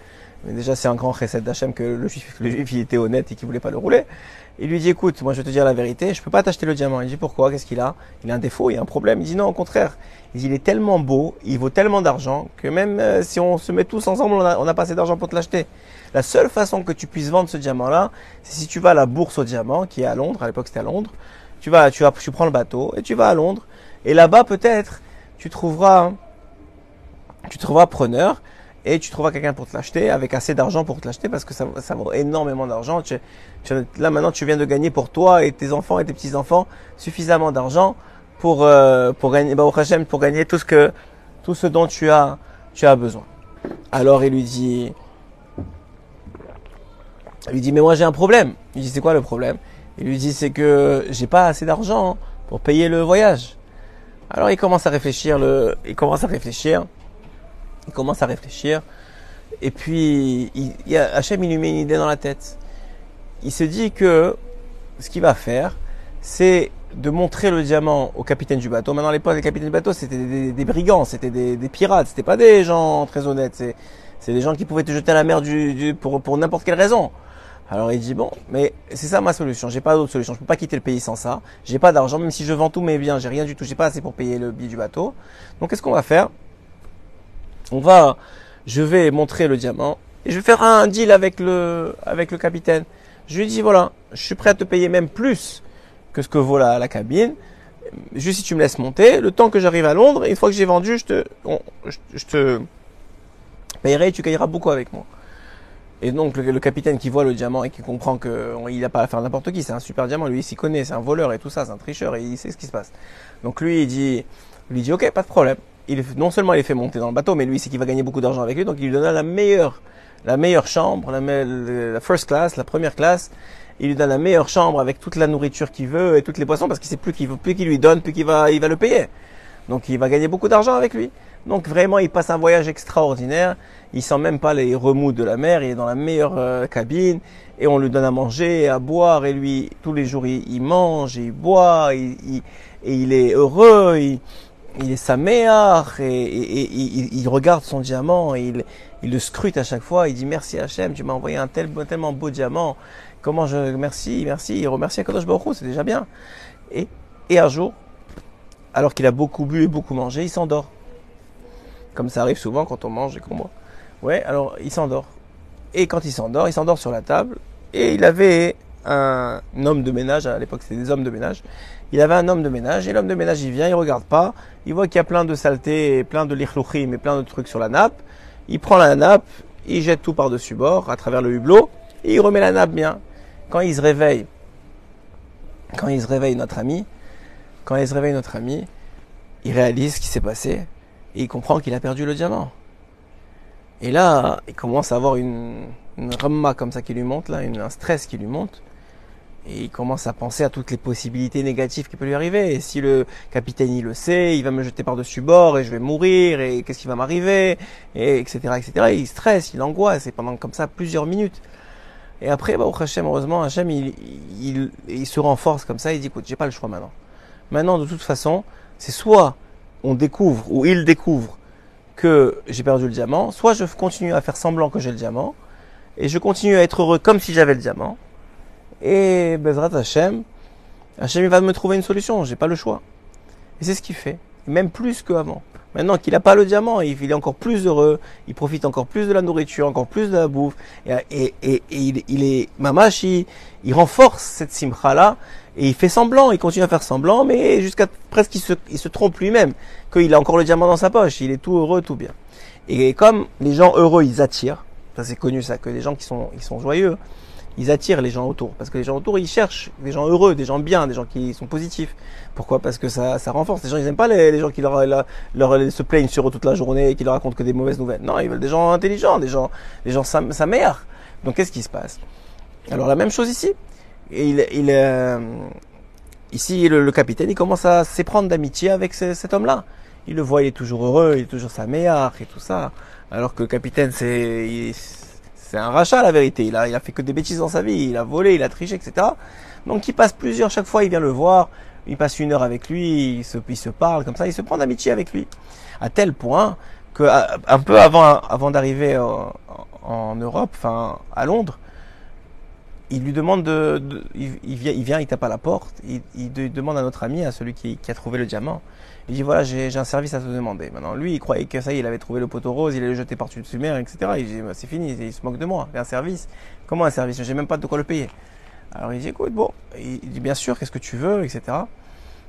Speaker 1: Mais déjà, c'est un grand recette d'Hachem que le juif, le juif, il était honnête et qu'il voulait pas le rouler. Il lui dit, écoute, moi je vais te dire la vérité, je peux pas t'acheter le diamant. Il dit, pourquoi? Qu'est-ce qu'il a? Il a un défaut, il a un problème. Il dit, non, au contraire. Il dit, il est tellement beau, il vaut tellement d'argent, que même euh, si on se met tous ensemble, on n'a pas assez d'argent pour te l'acheter. La seule façon que tu puisses vendre ce diamant-là, c'est si tu vas à la bourse au diamant, qui est à Londres, à l'époque c'était à Londres, tu vas, tu vas, tu prends le bateau et tu vas à Londres, et là-bas peut-être, tu trouveras, tu trouveras preneur, et tu trouveras quelqu'un pour te l'acheter avec assez d'argent pour te l'acheter parce que ça, vaut énormément d'argent. Tu, là maintenant tu viens de gagner pour toi et tes enfants et tes petits enfants suffisamment d'argent pour euh, pour gagner bah, pour gagner tout ce que tout ce dont tu as tu as besoin. Alors il lui dit il lui dit mais moi j'ai un problème. Il dit c'est quoi le problème? Il lui dit c'est que j'ai pas assez d'argent pour payer le voyage. Alors il commence à réfléchir le il commence à réfléchir il commence à réfléchir. Et puis, il, il Hachem, il lui met une idée dans la tête. Il se dit que ce qu'il va faire, c'est de montrer le diamant au capitaine du bateau. Maintenant, à l'époque, les capitaines du bateau, c'était des, brigands, c'était des, des, pirates, c'était pas des gens très honnêtes. C'est, c'est des gens qui pouvaient te jeter à la mer du, du pour, pour n'importe quelle raison. Alors il dit bon, mais c'est ça ma solution. J'ai pas d'autre solution. Je peux pas quitter le pays sans ça. J'ai pas d'argent, même si je vends tous mes biens, j'ai rien du tout. J'ai pas assez pour payer le billet du bateau. Donc qu'est-ce qu'on va faire? On va, je vais montrer le diamant et je vais faire un deal avec le, avec le capitaine. Je lui dis voilà, je suis prêt à te payer même plus que ce que vaut la, cabine. Juste si tu me laisses monter, le temps que j'arrive à Londres, une fois que j'ai vendu, je te, je, te payerai et tu gagneras beaucoup avec moi. Et donc le, capitaine qui voit le diamant et qui comprend qu'il n'a pas à faire n'importe qui, c'est un super diamant, lui il s'y connaît, c'est un voleur et tout ça, c'est un tricheur et il sait ce qui se passe. Donc lui il dit, lui dit ok, pas de problème il, non seulement il est fait monter dans le bateau, mais lui, c'est qu'il va gagner beaucoup d'argent avec lui, donc il lui donne la meilleure, la meilleure chambre, la, la, first class, la première classe. Il lui donne la meilleure chambre avec toute la nourriture qu'il veut et toutes les poissons parce qu'il sait plus qu'il plus qu'il lui donne, plus qu'il va, il va le payer. Donc il va gagner beaucoup d'argent avec lui. Donc vraiment, il passe un voyage extraordinaire. Il sent même pas les remous de la mer. Il est dans la meilleure euh, cabine et on lui donne à manger et à boire et lui tous les jours il, mange et il boit et il est heureux. Il, il est sa mère et, il, regarde son diamant et il, le scrute à chaque fois. Il dit merci Hachem, tu m'as envoyé un tel, tellement beau diamant. Comment je merci, merci. Il remercie Akadosh Baruch c'est déjà bien. Et, et un jour, alors qu'il a beaucoup bu et beaucoup mangé, il s'endort. Comme ça arrive souvent quand on mange et qu'on boit. Ouais, alors il s'endort. Et quand il s'endort, il s'endort sur la table. Et il avait un homme de ménage, à l'époque c'était des hommes de ménage, il avait un homme de ménage, et l'homme de ménage il vient, il regarde pas, il voit qu'il y a plein de saletés, et plein de lichlouchim et plein de trucs sur la nappe, il prend la nappe, il jette tout par-dessus bord, à travers le hublot, et il remet la nappe bien. Quand il se réveille, quand il se réveille notre ami, quand il se réveille notre ami, il réalise ce qui s'est passé, et il comprend qu'il a perdu le diamant. Et là, il commence à avoir une, une ramma comme ça qui lui monte, là, un stress qui lui monte. Et il commence à penser à toutes les possibilités négatives qui peuvent lui arriver. Et si le capitaine il le sait, il va me jeter par-dessus bord et je vais mourir et qu'est-ce qui va m'arriver et etc etc. il stresse, il angoisse et pendant comme ça plusieurs minutes. Et après, bah, au Hachem, heureusement, Hachem il, il, il, se renforce comme ça. Il dit écoute, j'ai pas le choix maintenant. Maintenant, de toute façon, c'est soit on découvre ou il découvre que j'ai perdu le diamant, soit je continue à faire semblant que j'ai le diamant, et je continue à être heureux comme si j'avais le diamant, et Bezrat Hashem, Hashem va me trouver une solution, j'ai pas le choix. Et c'est ce qu'il fait, même plus qu'avant. Maintenant qu'il n'a pas le diamant, il est encore plus heureux, il profite encore plus de la nourriture, encore plus de la bouffe, et, il, est, mamash, il, il renforce cette simcha là, et il fait semblant, il continue à faire semblant, mais jusqu'à presque il se, il trompe lui-même, qu'il a encore le diamant dans sa poche, il est tout heureux, tout bien. Et comme les gens heureux, ils attirent, ça c'est connu ça, que les gens qui sont joyeux, ils attirent les gens autour. Parce que les gens autour, ils cherchent des gens heureux, des gens bien, des gens qui sont positifs. Pourquoi Parce que ça, ça renforce. Les gens, ils n'aiment pas les, gens qui leur, leur, se plaignent sur eux toute la journée et qui leur racontent que des mauvaises nouvelles. Non, ils veulent des gens intelligents, des gens, des gens sa, mère. Donc qu'est-ce qui se passe Alors la même chose ici. Il, il euh, ici, le, capitaine, il commence à s'éprendre d'amitié avec cet homme-là. Il le voit, il est toujours heureux, il est toujours sa meilleure et tout ça. Alors que le capitaine, c'est c'est un rachat la vérité. Il a, il a fait que des bêtises dans sa vie. Il a volé, il a triché, etc. Donc il passe plusieurs, chaque fois il vient le voir, il passe une heure avec lui, il se, il se parle comme ça, il se prend d'amitié avec lui. À tel point que un peu avant, avant d'arriver en, Europe, enfin à Londres, il lui demande de, il, vient, il tape à la porte, il, demande à notre ami, à celui qui, a trouvé le diamant, il dit voilà, j'ai un service à te demander. Maintenant, lui, il croyait que ça y est, il avait trouvé le poteau rose, il allait le jeter par-dessus mer, etc. Il dit bah, c'est fini, il se moque de moi. Un service Comment un service? J'ai même pas de quoi le payer. Alors il dit écoute, bon, il dit bien sûr, qu'est-ce que tu veux, etc.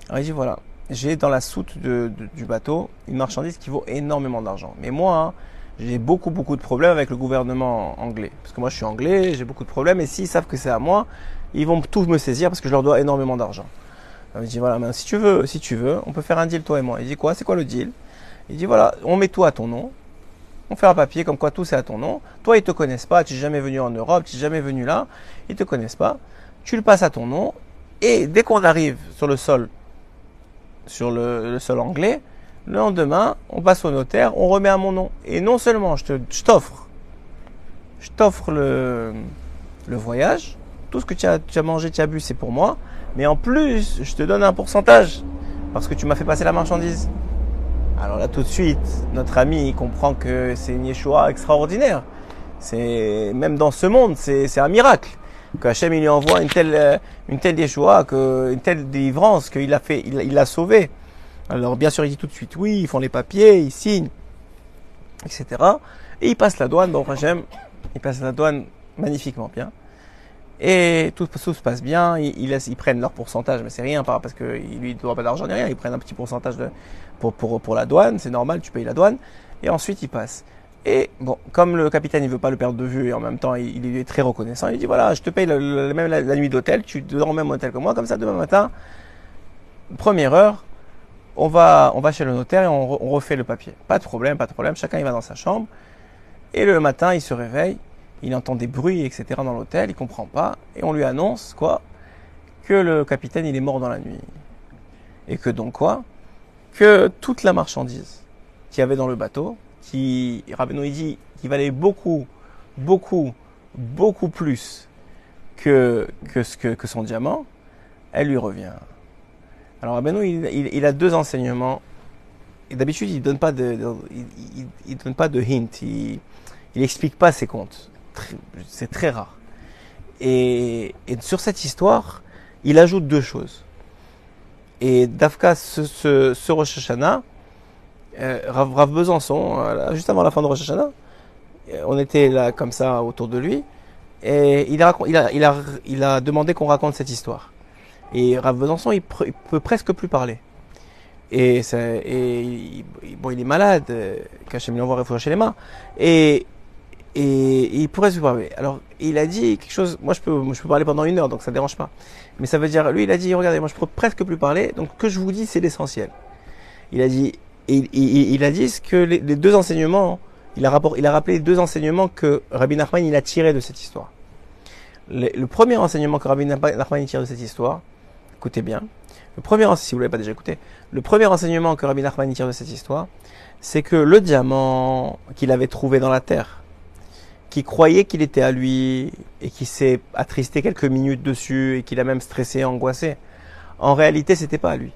Speaker 1: Alors il dit voilà, j'ai dans la soute du bateau une marchandise qui vaut énormément d'argent. Mais moi, hein, j'ai beaucoup beaucoup de problèmes avec le gouvernement anglais. Parce que moi je suis anglais, j'ai beaucoup de problèmes, et s'ils savent que c'est à moi, ils vont tous me saisir parce que je leur dois énormément d'argent. Il dit voilà, si tu veux, si tu veux, on peut faire un deal toi et moi. Il dit quoi C'est quoi le deal? Il dit voilà, on met tout à ton nom. On fait un papier comme quoi tout c'est à ton nom. Toi ils te connaissent pas, tu n'es jamais venu en Europe, tu n'es jamais venu là, ils te connaissent pas. Tu le passes à ton nom et dès qu'on arrive sur le sol, sur le, sol anglais, le lendemain, on passe au notaire, on remet à mon nom. Et non seulement je t'offre, je t'offre le, le voyage, tout ce que tu as, tu as mangé, tu as bu, c'est pour moi. Mais en plus, je te donne un pourcentage parce que tu m'as fait passer la marchandise. Alors là, tout de suite, notre ami comprend que c'est une Yeshua extraordinaire. C'est même dans ce monde, c'est un miracle que Hachem lui envoie une telle une telle Yeshua, que une telle délivrance qu'il a fait, il l'a sauvé. Alors bien sûr, il dit tout de suite oui, ils font les papiers, ils signent, etc. Et il passe la douane. Bon, Hachem, il passe la douane magnifiquement bien. Et tout, se passe bien, ils, ils, prennent leur pourcentage, mais c'est rien parce qu'ils lui doivent pas d'argent ni rien, ils prennent un petit pourcentage de, pour, pour, pour la douane, c'est normal, tu payes la douane, et ensuite ils passent. Et bon, comme le capitaine il veut pas le perdre de vue et en même temps il, est très reconnaissant, il dit voilà, je te paye même la, nuit d'hôtel, tu dors au même hôtel que moi, comme ça demain matin, première heure, on va, on va chez le notaire et on, refait le papier. Pas de problème, pas de problème, chacun il va dans sa chambre. Et le matin il se réveille, il entend des bruits, etc. dans l'hôtel, il comprend pas, et on lui annonce quoi Que le capitaine il est mort dans la nuit. Et que donc quoi Que toute la marchandise qu'il y avait dans le bateau, qui, Rabbeinu dit, qui valait beaucoup, beaucoup, beaucoup plus que, que, ce que, que son diamant, elle lui revient. Alors Rabbeinu, il, il, a deux enseignements. Et d'habitude, il donne pas de, il, donne pas de hint. Il, il explique pas ses comptes c'est très rare. Et, sur cette histoire, il ajoute deux choses. Et Dafka, ce, ce, ce Rosh Hashanah, euh, Rav, Besançon, euh, juste avant la fin de Rosh Hashanah, euh, on était là comme ça autour de lui, et il a, il a, il a demandé qu'on raconte cette histoire. Et Rav Besançon, il, peut presque plus parler. Et, et bon, il est malade, Kachem lui envoie réfléchir les mains. Et et, il pourrait se parler. Alors, il a dit quelque chose. Moi, je peux, je peux parler pendant une heure, donc ça ne dérange pas. Mais ça veut dire, lui, il a dit, regardez, moi, je peux presque plus parler. Donc, ce que je vous dis, c'est l'essentiel. Il a dit, il, il, il, a dit que les, deux enseignements, il a, rapport, il a rappelé les deux enseignements que Rabbi Nachman il a tiré de cette histoire. Le, premier enseignement que Rabbi Nachman tire de cette histoire, écoutez bien. Le premier, si vous l'avez pas déjà écouté, le premier enseignement que Rabbi Nachman tire de cette histoire, c'est que le diamant qu'il avait trouvé dans la terre, qui croyait qu'il était à lui et qui s'est attristé quelques minutes dessus et qu'il a même stressé, angoissé. En réalité, c'était pas à lui.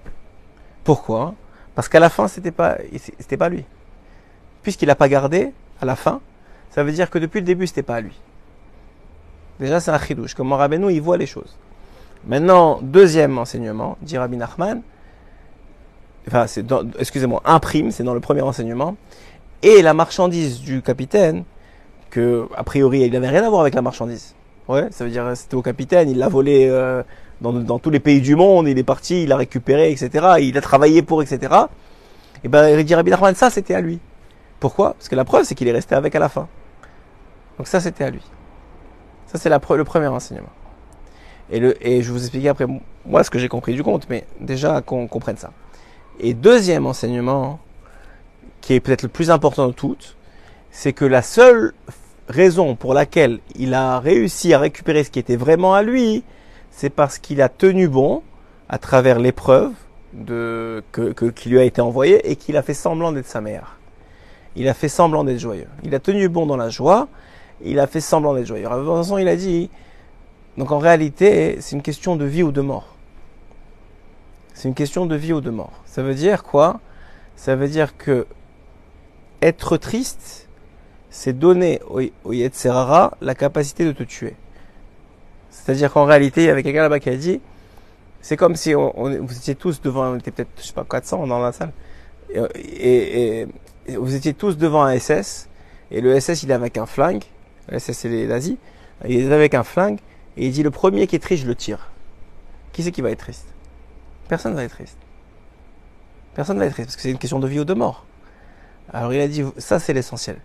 Speaker 1: Pourquoi? Parce qu'à la fin, c'était pas, c'était pas lui. Puisqu'il n'a pas gardé à la fin, ça veut dire que depuis le début, c'était pas à lui. Déjà, c'est un chidouche. Comme Rabbeinu, il voit les choses. Maintenant, deuxième enseignement, dit Rabbi Nachman, enfin, c'est excusez-moi, un prime, c'est dans le premier enseignement, et la marchandise du capitaine, que a priori il n'avait rien à voir avec la marchandise. Ouais, ça veut dire c'était au capitaine, il l'a volé euh, dans, dans, tous les pays du monde, il est parti, il l'a récupéré, etc. Il a travaillé pour, etc. Et ben dit Rabbi Nachman, ça c'était à lui. Pourquoi? Parce que la preuve c'est qu'il est resté avec à la fin. Donc ça c'était à lui. Ça, c'est le premier enseignement. Et, le, et je vous expliquer après, moi, ce que j'ai compris du compte, mais déjà qu'on comprenne ça. Et deuxième enseignement, qui est peut-être le plus important de toutes, c'est que la seule raison pour laquelle il a réussi à récupérer ce qui était vraiment à lui, c'est parce qu'il a tenu bon à travers l'épreuve de, que, qui lui a été envoyée et qu'il a fait semblant d'être sa mère. Il a fait semblant d'être joyeux. Il a tenu bon dans la joie, il a fait semblant d'être joyeux. façon, il a dit, donc en réalité, c'est une question de vie ou de mort. C'est une question de vie ou de mort. Ça veut dire quoi? Ça veut dire que être triste, c'est donner au, Yetzerara la capacité de te tuer. C'est-à-dire qu'en réalité, il y avait quelqu'un là-bas qui a dit, c'est comme si on, vous étiez tous devant, on était peut-être, je sais pas, 400 dans la salle, et, vous étiez tous devant un SS, et le SS il est avec un flingue, le SS c'est les nazis, il est avec un flingue, et il dit le premier qui est triste, je le tire. Qui c'est qui va être triste? Personne ne va être triste. Personne ne va être triste, parce que c'est une question de vie ou de mort. Alors il a dit, ça c'est l'essentiel.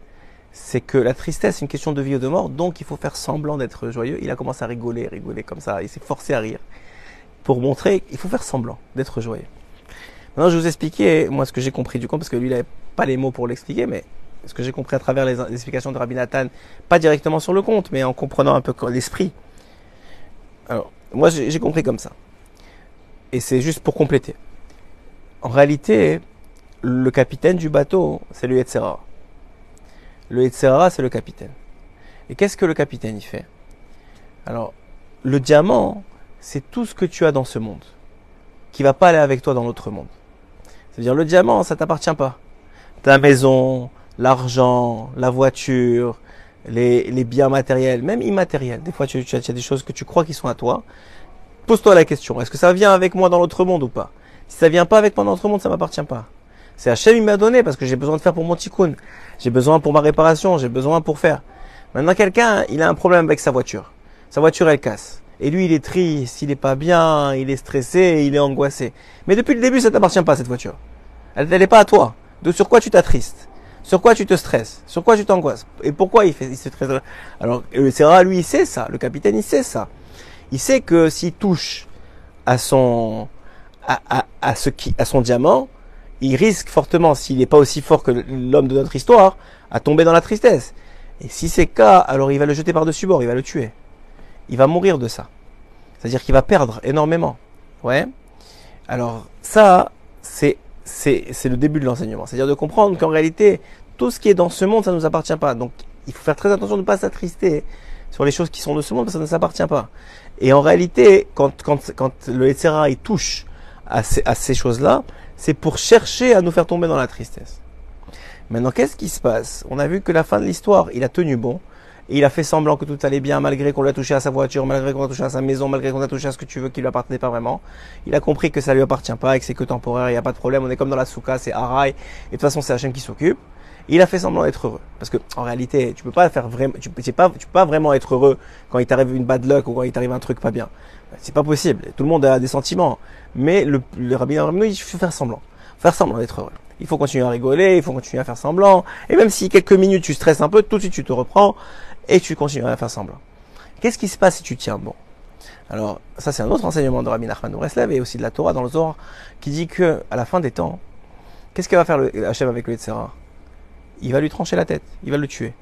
Speaker 1: C'est que la tristesse, c'est une question de vie ou de mort, donc il faut faire semblant d'être joyeux. Il a commencé à rigoler, rigoler comme ça, il s'est forcé à rire. Pour montrer qu'il faut faire semblant d'être joyeux. Maintenant, je vais vous expliquer, moi, ce que j'ai compris du compte, parce que lui, il n'avait pas les mots pour l'expliquer, mais ce que j'ai compris à travers les, explications de Rabbi Nathan, pas directement sur le compte, mais en comprenant un peu l'esprit. Alors, moi, j'ai compris comme ça. Et c'est juste pour compléter. En réalité, le capitaine du bateau, c'est le Yetzera. Le Yetzera, c'est le capitaine. Et qu'est-ce que le capitaine y fait? Alors, le diamant, c'est tout ce que tu as dans ce monde, qui va pas aller avec toi dans l'autre monde. C'est-à-dire, le diamant, ça t'appartient pas. Ta maison, l'argent, la voiture, les, les, biens matériels, même immatériels. Des fois, tu, tu, as, des choses que tu crois qui sont à toi. Pose-toi la question, est-ce que ça vient avec moi dans l'autre monde ou pas? Si ça vient pas avec moi dans l'autre monde, ça m'appartient pas. C'est Hachem, il m'a donné parce que j'ai besoin de faire pour mon tikkun. J'ai besoin pour ma réparation, j'ai besoin pour faire. Maintenant, quelqu'un, il a un problème avec sa voiture. Sa voiture, elle casse. Et lui, il est triste, il est pas bien, il est stressé, il est angoissé. Mais depuis le début, ça t'appartient pas, cette voiture. Elle n'est pas à toi. De sur quoi tu t'attristes Sur quoi tu te stresses? Sur quoi tu t'angoisses? Et pourquoi il fait, se stresse? Alors, le Serra, lui, il sait ça. Le capitaine, il sait ça. Il sait que s'il touche à son, à, à, à ce qui, à son diamant, il risque fortement, s'il n'est pas aussi fort que l'homme de notre histoire, à tomber dans la tristesse. Et si c'est cas, alors il va le jeter par-dessus bord, il va le tuer. Il va mourir de ça. C'est-à-dire qu'il va perdre énormément. Ouais. Alors ça, c'est c'est le début de l'enseignement. C'est-à-dire de comprendre qu'en réalité, tout ce qui est dans ce monde, ça ne nous appartient pas. Donc il faut faire très attention de ne pas s'attrister sur les choses qui sont de ce monde, parce que ça ne s'appartient pas. Et en réalité, quand quand quand le etc. il touche à ces, à ces choses-là, c'est pour chercher à nous faire tomber dans la tristesse. Maintenant, qu'est-ce qui se passe? On a vu que la fin de l'histoire, il a tenu bon. Il a fait semblant que tout allait bien, malgré qu'on lui touché à sa voiture, malgré qu'on a touché à sa maison, malgré qu'on a touché à ce que tu veux qui lui appartenait pas vraiment. Il a compris que ça lui appartient pas et que c'est que temporaire, il n'y a pas de problème, on est comme dans la souka, c'est Harai, et de toute façon c'est Hachem qui s'occupe. Il a fait semblant d'être heureux. Parce que, en réalité, tu peux pas faire vraiment, tu peux pas, tu peux pas vraiment être heureux quand il t'arrive une bad luck ou quand il t'arrive un truc pas bien. C'est pas possible. Tout le monde a des sentiments. Mais le, le rabbin il faut faire semblant. Faire semblant d'être heureux. Il faut continuer à rigoler, il faut continuer à faire semblant. Et même si quelques minutes tu stresses un peu, tout de suite tu te reprends et tu continues à faire semblant. Qu'est-ce qui se passe si tu tiens bon? Alors, ça c'est un autre enseignement de Rabbi Nachman Reslev et aussi de la Torah dans le Zohar qui dit que à la fin des temps, qu'est-ce qu'il va faire le Hachem avec le Yetzera Il va lui trancher la tête, il va le tuer.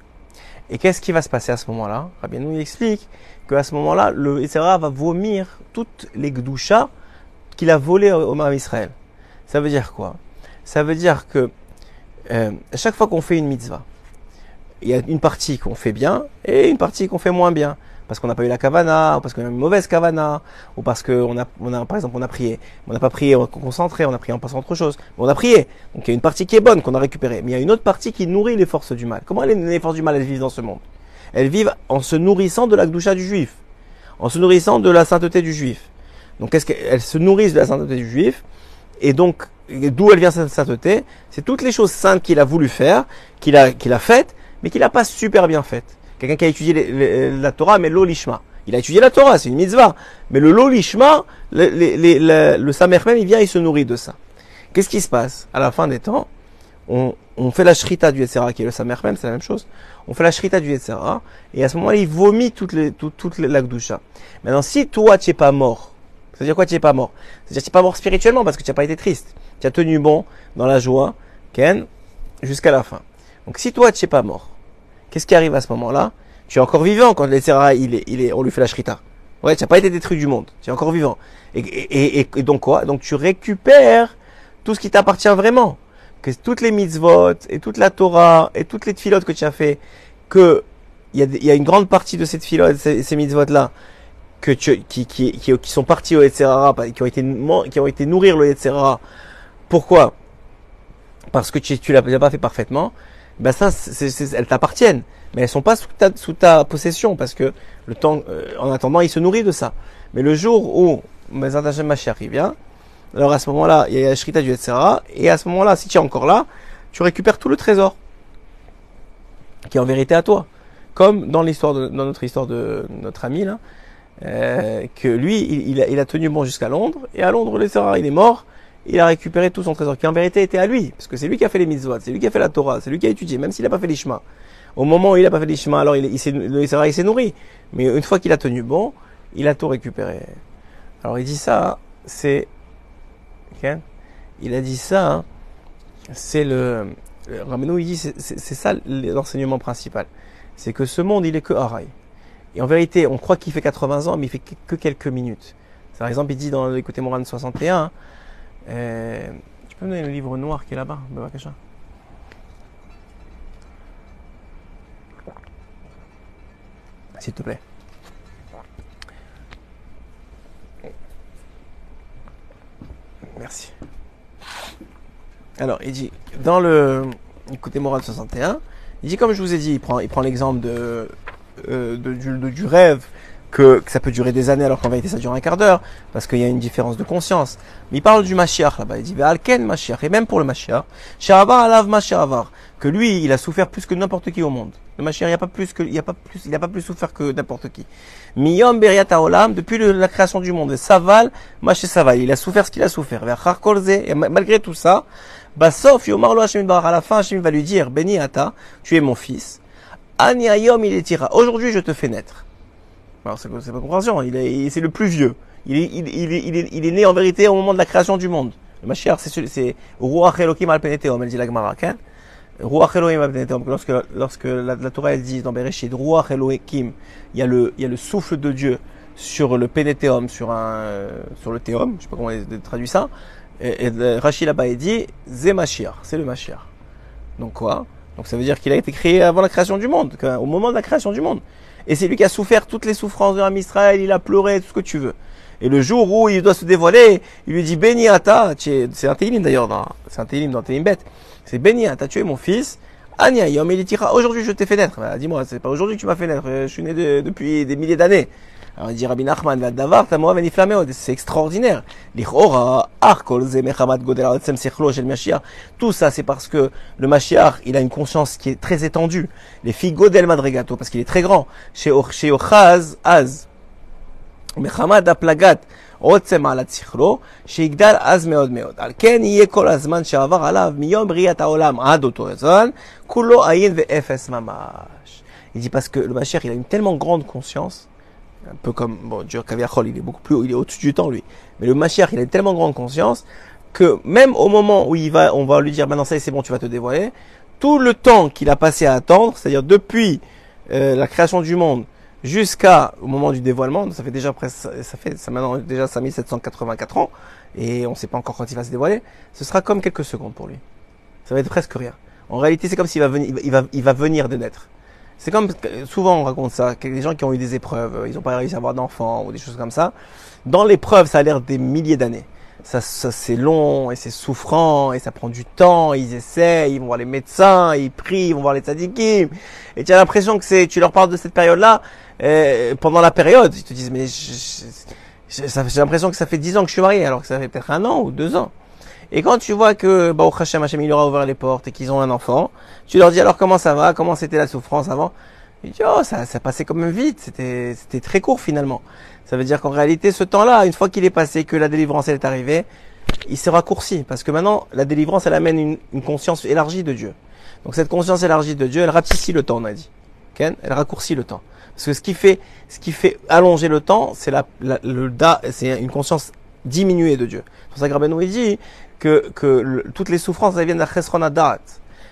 Speaker 1: Et qu'est-ce qui va se passer à ce moment-là? Rabbi nous explique qu'à ce moment-là, le Yetzera va vomir toutes les gdouchas qu'il a volées au Mar Israël. Ça veut dire quoi? Ça veut dire que euh, chaque fois qu'on fait une mitzvah, il y a une partie qu'on fait bien et une partie qu'on fait moins bien. Parce qu'on n'a pas eu la kavana, ou parce qu'on a une mauvaise kavana, ou parce qu'on a, on a, par exemple, on a prié. On n'a pas prié concentré, on a prié en passant autre chose. Mais on a prié. Donc il y a une partie qui est bonne, qu'on a récupérée. Mais il y a une autre partie qui nourrit les forces du mal. Comment les forces du mal, elles vivent dans ce monde? Elles vivent en se nourrissant de la gdoucha du juif. En se nourrissant de la sainteté du juif. Donc qu'est-ce qu'elles se nourrissent de la sainteté du juif? Et donc, d'où elle vient cette sainteté? C'est toutes les choses saintes qu'il a voulu faire, qu'il a, qu'il a faites, mais qu'il n'a pas super bien faites. Quelqu'un qui a étudié la Torah, mais l'olishma. Il a étudié la Torah, c'est une mitzvah. Mais le l'olishma, le, le, le, Samer il vient, il se nourrit de ça. Qu'est-ce qui se passe À la fin des temps,
Speaker 2: on, fait la shrita du Yetzera, qui est le Samer c'est la même chose. On fait la shrita du Yetzera, et à ce moment-là, il vomit toute, les, toute. Maintenant, si toi, tu n'es pas mort, c'est-à-dire quoi, tu n'es pas mort C'est-à-dire tu n'es pas mort spirituellement parce que tu n'as pas été triste. Tu as tenu bon dans la joie, Ken, jusqu'à la fin. Donc si toi, tu n'es pas mort, qu'est-ce qui arrive à ce moment-là? Tu es encore vivant quand le Yetzera, il est, il est, on lui fait la shrita. Ouais, tu n'as pas été détruit du monde. Tu es encore vivant. Et, donc quoi? Donc tu récupères tout ce qui t'appartient vraiment que toutes les mitzvot et toute la Torah et toutes les filotes que tu as fait, que il y a, une grande partie de cette filote, ces, ces mitzvot là, que tu, qui, qui, qui, sont partis au Yetzerara, qui ont été, qui ont été nourrir le. Pourquoi? Parce que tu, tu l'as pas fait parfaitement. Ben ça, elles t'appartiennent, mais elles sont pas sous ta, sous ta possession parce que le temps, euh, en attendant, il se nourrit de ça. Mais le jour où Bezat Hashem vient, alors à ce moment-là, il y a la Shrita du etc. Et à ce moment-là, si tu es encore là, tu récupères tout le trésor. Qui est en vérité à toi. Comme dans l'histoire dans notre histoire de notre ami là, euh, que lui, il, il, a, il, a, tenu bon jusqu'à Londres, et à Londres, le il est mort, il a récupéré tout son trésor, qui en vérité était à lui, parce que c'est lui qui a fait les mitzvot, c'est lui qui a fait la Torah, c'est lui qui a étudié, même s'il n'a pas fait l'Ishma. Au moment où il n'a pas fait l'Ishma, alors il, il s'est nourri. Mais une fois qu'il a tenu bon, il a tout récupéré. Alors il dit ça, c'est il a dit ça, c'est le, Ramenou, il dit, c'est ça l'enseignement principal. C'est que ce monde, il est que Harai. Et en vérité, on croit qu'il fait 80 ans, mais il fait que quelques minutes. Par exemple, il dit dans l'écouté Moran 61, euh, tu peux me donner le livre noir qui est là-bas, S'il te plaît. Merci. Alors, il dit, dans le écoutez Moral 61, il dit, comme je vous ai dit, il prend, l'exemple de, euh, de, du rêve, que, que, ça peut durer des années alors qu'en vérité ça dure un quart d'heure, parce qu'il y a une différence de conscience. Mais il parle du Mashiach là-bas, il dit, Alken Mashiach, et même pour le Mashiach, Sharabar alav Mashiach que lui, il a souffert plus que n'importe qui au monde. Le Mashiach, il n'y a pas plus il a pas plus, pas plus souffert que n'importe qui. Miyom Beriat Olam, depuis la création du monde, Saval, Maché Saval, il a souffert ce qu'il a souffert. Et malgré tout ça, Basof, Yomar Lo Hashem à la fin, Hashem va lui dire, Beni Ata, tu es mon fils. Ani Ayom, il est. Aujourd'hui, je te fais naître. C'est pas compréhension, il est, c'est le plus vieux. Il est, il, est, il, est, né en vérité au moment de la création du monde. Le Mashiach, c'est, c'est, Ruach Elohim al elle dit la Gemara, Ruach Elohim lorsque, lorsque la, Torah elle dit dans Bereshit, Ruach Elohim, il y a le, souffle de Dieu sur le pénéthéum, sur un, sur le théum, je sais pas comment on traduit ça, et, et Rachid là-bas dit, Zé c'est le Mashiach. Donc quoi? Donc ça veut dire qu'il a été créé avant la création du monde, au moment de la création du monde. Et c'est lui qui a souffert toutes les souffrances de Israël, il a pleuré, tout ce que tu veux. Et le jour où il doit se dévoiler, il lui dit Béni Ata, c'est un Télim d'ailleurs, c'est un Télim dans Télim. C'est Béni Ata, tu es mon fils. Anya Yom il dira aujourd'hui je t'ai fait naître. Bah, Dis-moi, c'est pas aujourd'hui que tu m'as fait naître, je suis né de, depuis des milliers d'années. Alors il dit Rabbi Nachman, Davar, c'est extraordinaire. Tout ça, c'est parce que le Mashiach, il a une conscience qui est très étendue. Les filles Godel Madregato, parce qu'il est très grand. Chez Ochaz, Az. מחמת הפלגת עוצם על הצכלו, שיגדל אז מאוד מאוד. על כן יהיה כל הזמן שעבר עליו מיום בריאת העולם עד אותו הזמן, כולו עין ואפס ממש. Il dit parce que le Mashiach, il a une tellement grande conscience, un peu comme, bon, Dieu Kaviachol, il est beaucoup plus, il est au-dessus du temps, lui. Mais le Mashiach, il a tellement grande conscience que même au moment où il va, on va lui dire, maintenant ça c'est bon, tu vas te dévoiler, tout le temps qu'il a passé à attendre, c'est-à-dire depuis euh, la création du monde jusqu'à au moment du dévoilement, ça fait déjà presque, ça fait ça maintenant déjà 5784 ans, et on ne sait pas encore quand il va se dévoiler, ce sera comme quelques secondes pour lui. Ça va être presque rien. En réalité, c'est comme s'il va venir, il va, il va venir de naître. C'est comme, souvent on raconte ça, des gens qui ont eu des épreuves, ils n'ont pas réussi à avoir d'enfants ou des choses comme ça. Dans l'épreuve, ça a l'air des milliers d'années. Ça, ça c'est long et c'est souffrant et ça prend du temps. Ils essaient, ils vont voir les médecins, ils prient, ils vont voir les tzadikim. Et tu as l'impression que c'est, tu leur parles de cette période-là, euh, pendant la période, ils te disent mais j'ai l'impression que ça fait dix ans que je suis marié, alors que ça fait peut-être un an ou deux ans. Et quand tu vois que bah, Hashem, Hashem il leur a ouvert les portes et qu'ils ont un enfant, tu leur dis alors comment ça va, comment c'était la souffrance avant? Ils disent oh ça, ça passait quand même vite, c'était c'était très court finalement. Ça veut dire qu'en réalité ce temps-là, une fois qu'il est passé, que la délivrance est arrivée, il se raccourcit parce que maintenant la délivrance elle amène une, une conscience élargie de Dieu. Donc cette conscience élargie de Dieu, elle rapetit le temps, on a dit. Ken elle raccourcit le temps. Parce que ce qui fait, ce qui fait allonger le temps, c'est la, la- le da, c'est une conscience diminuée de Dieu. C'est pour ça que Rabbeinu dit que, que le- toutes les souffrances, elles viennent d'un chesron da'at.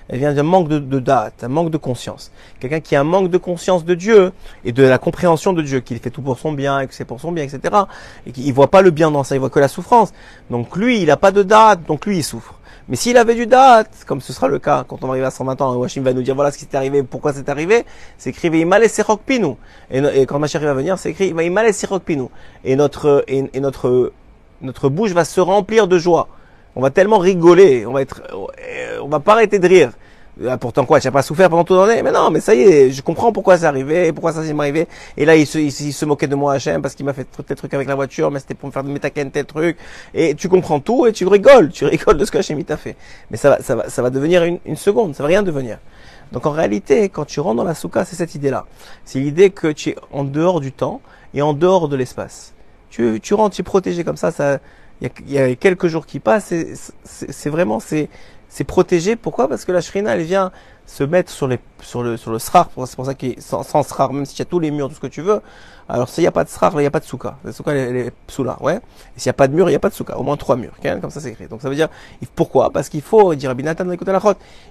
Speaker 2: Elles viennent d'un manque de, de da'at, un manque de conscience. Quelqu'un qui a un manque de conscience de Dieu et de la compréhension de Dieu, qu'il fait tout pour son bien et que c'est pour son bien, etc. Et qu'il voit pas le bien dans ça, il voit que la souffrance. Donc lui, il a pas de da'at, donc lui, il souffre. Mais s'il avait du da'at, comme ce sera le cas quand on va arriver à 120 ans, Washim va nous dire voilà ce qui s'est arrivé, pourquoi c'est arrivé, c'est écrit Pinu. Et, et quand Machari va venir, c'est écrit Serok Pinu. Et notre, et, et notre, notre bouche va se remplir de joie. On va tellement rigoler, on va être, euh, on va pas arrêter de rire. Ah, pourtant quoi, j'ai pas souffert pendant toute l'année. Mais non, mais ça y est, je comprends pourquoi c'est arrivé, pourquoi ça s'est arrivé. Et là, il se, il, se- moquait de moi Hachem parce qu'il m'a fait tel truc avec la voiture, mais c'était pour me faire de métaken tel truc. Et tu comprends tout et tu rigoles, tu rigoles de ce que Hachem t'a fait. Mais ça va, ça va, ça va devenir une, seconde, ça va rien devenir. Donc en réalité, quand tu rentres dans la soukha, c'est cette idée-là. C'est l'idée que tu es en dehors du temps et en dehors de l'espace. Tu, tu rentres, tu es protégé comme ça. Ça, il y a, il y a quelques jours qui passent. C'est vraiment c'est c'est protégé. Pourquoi? Parce que la shrina, elle vient se mettre sur les sur le sur le srar. C'est pour ça qu'il sans, sans srar, même si tu as tous les murs, tout ce que tu veux. Alors s'il n'y a pas de srar, là, il n'y a pas de souka. La souka, elle, est sous là, ouais. Et s'il n'y a pas de mur, il n'y a pas de souka. Au moins trois murs. Comme ça, c'est écrit. Donc ça veut dire pourquoi? Parce qu'il faut, Nathan, écoute la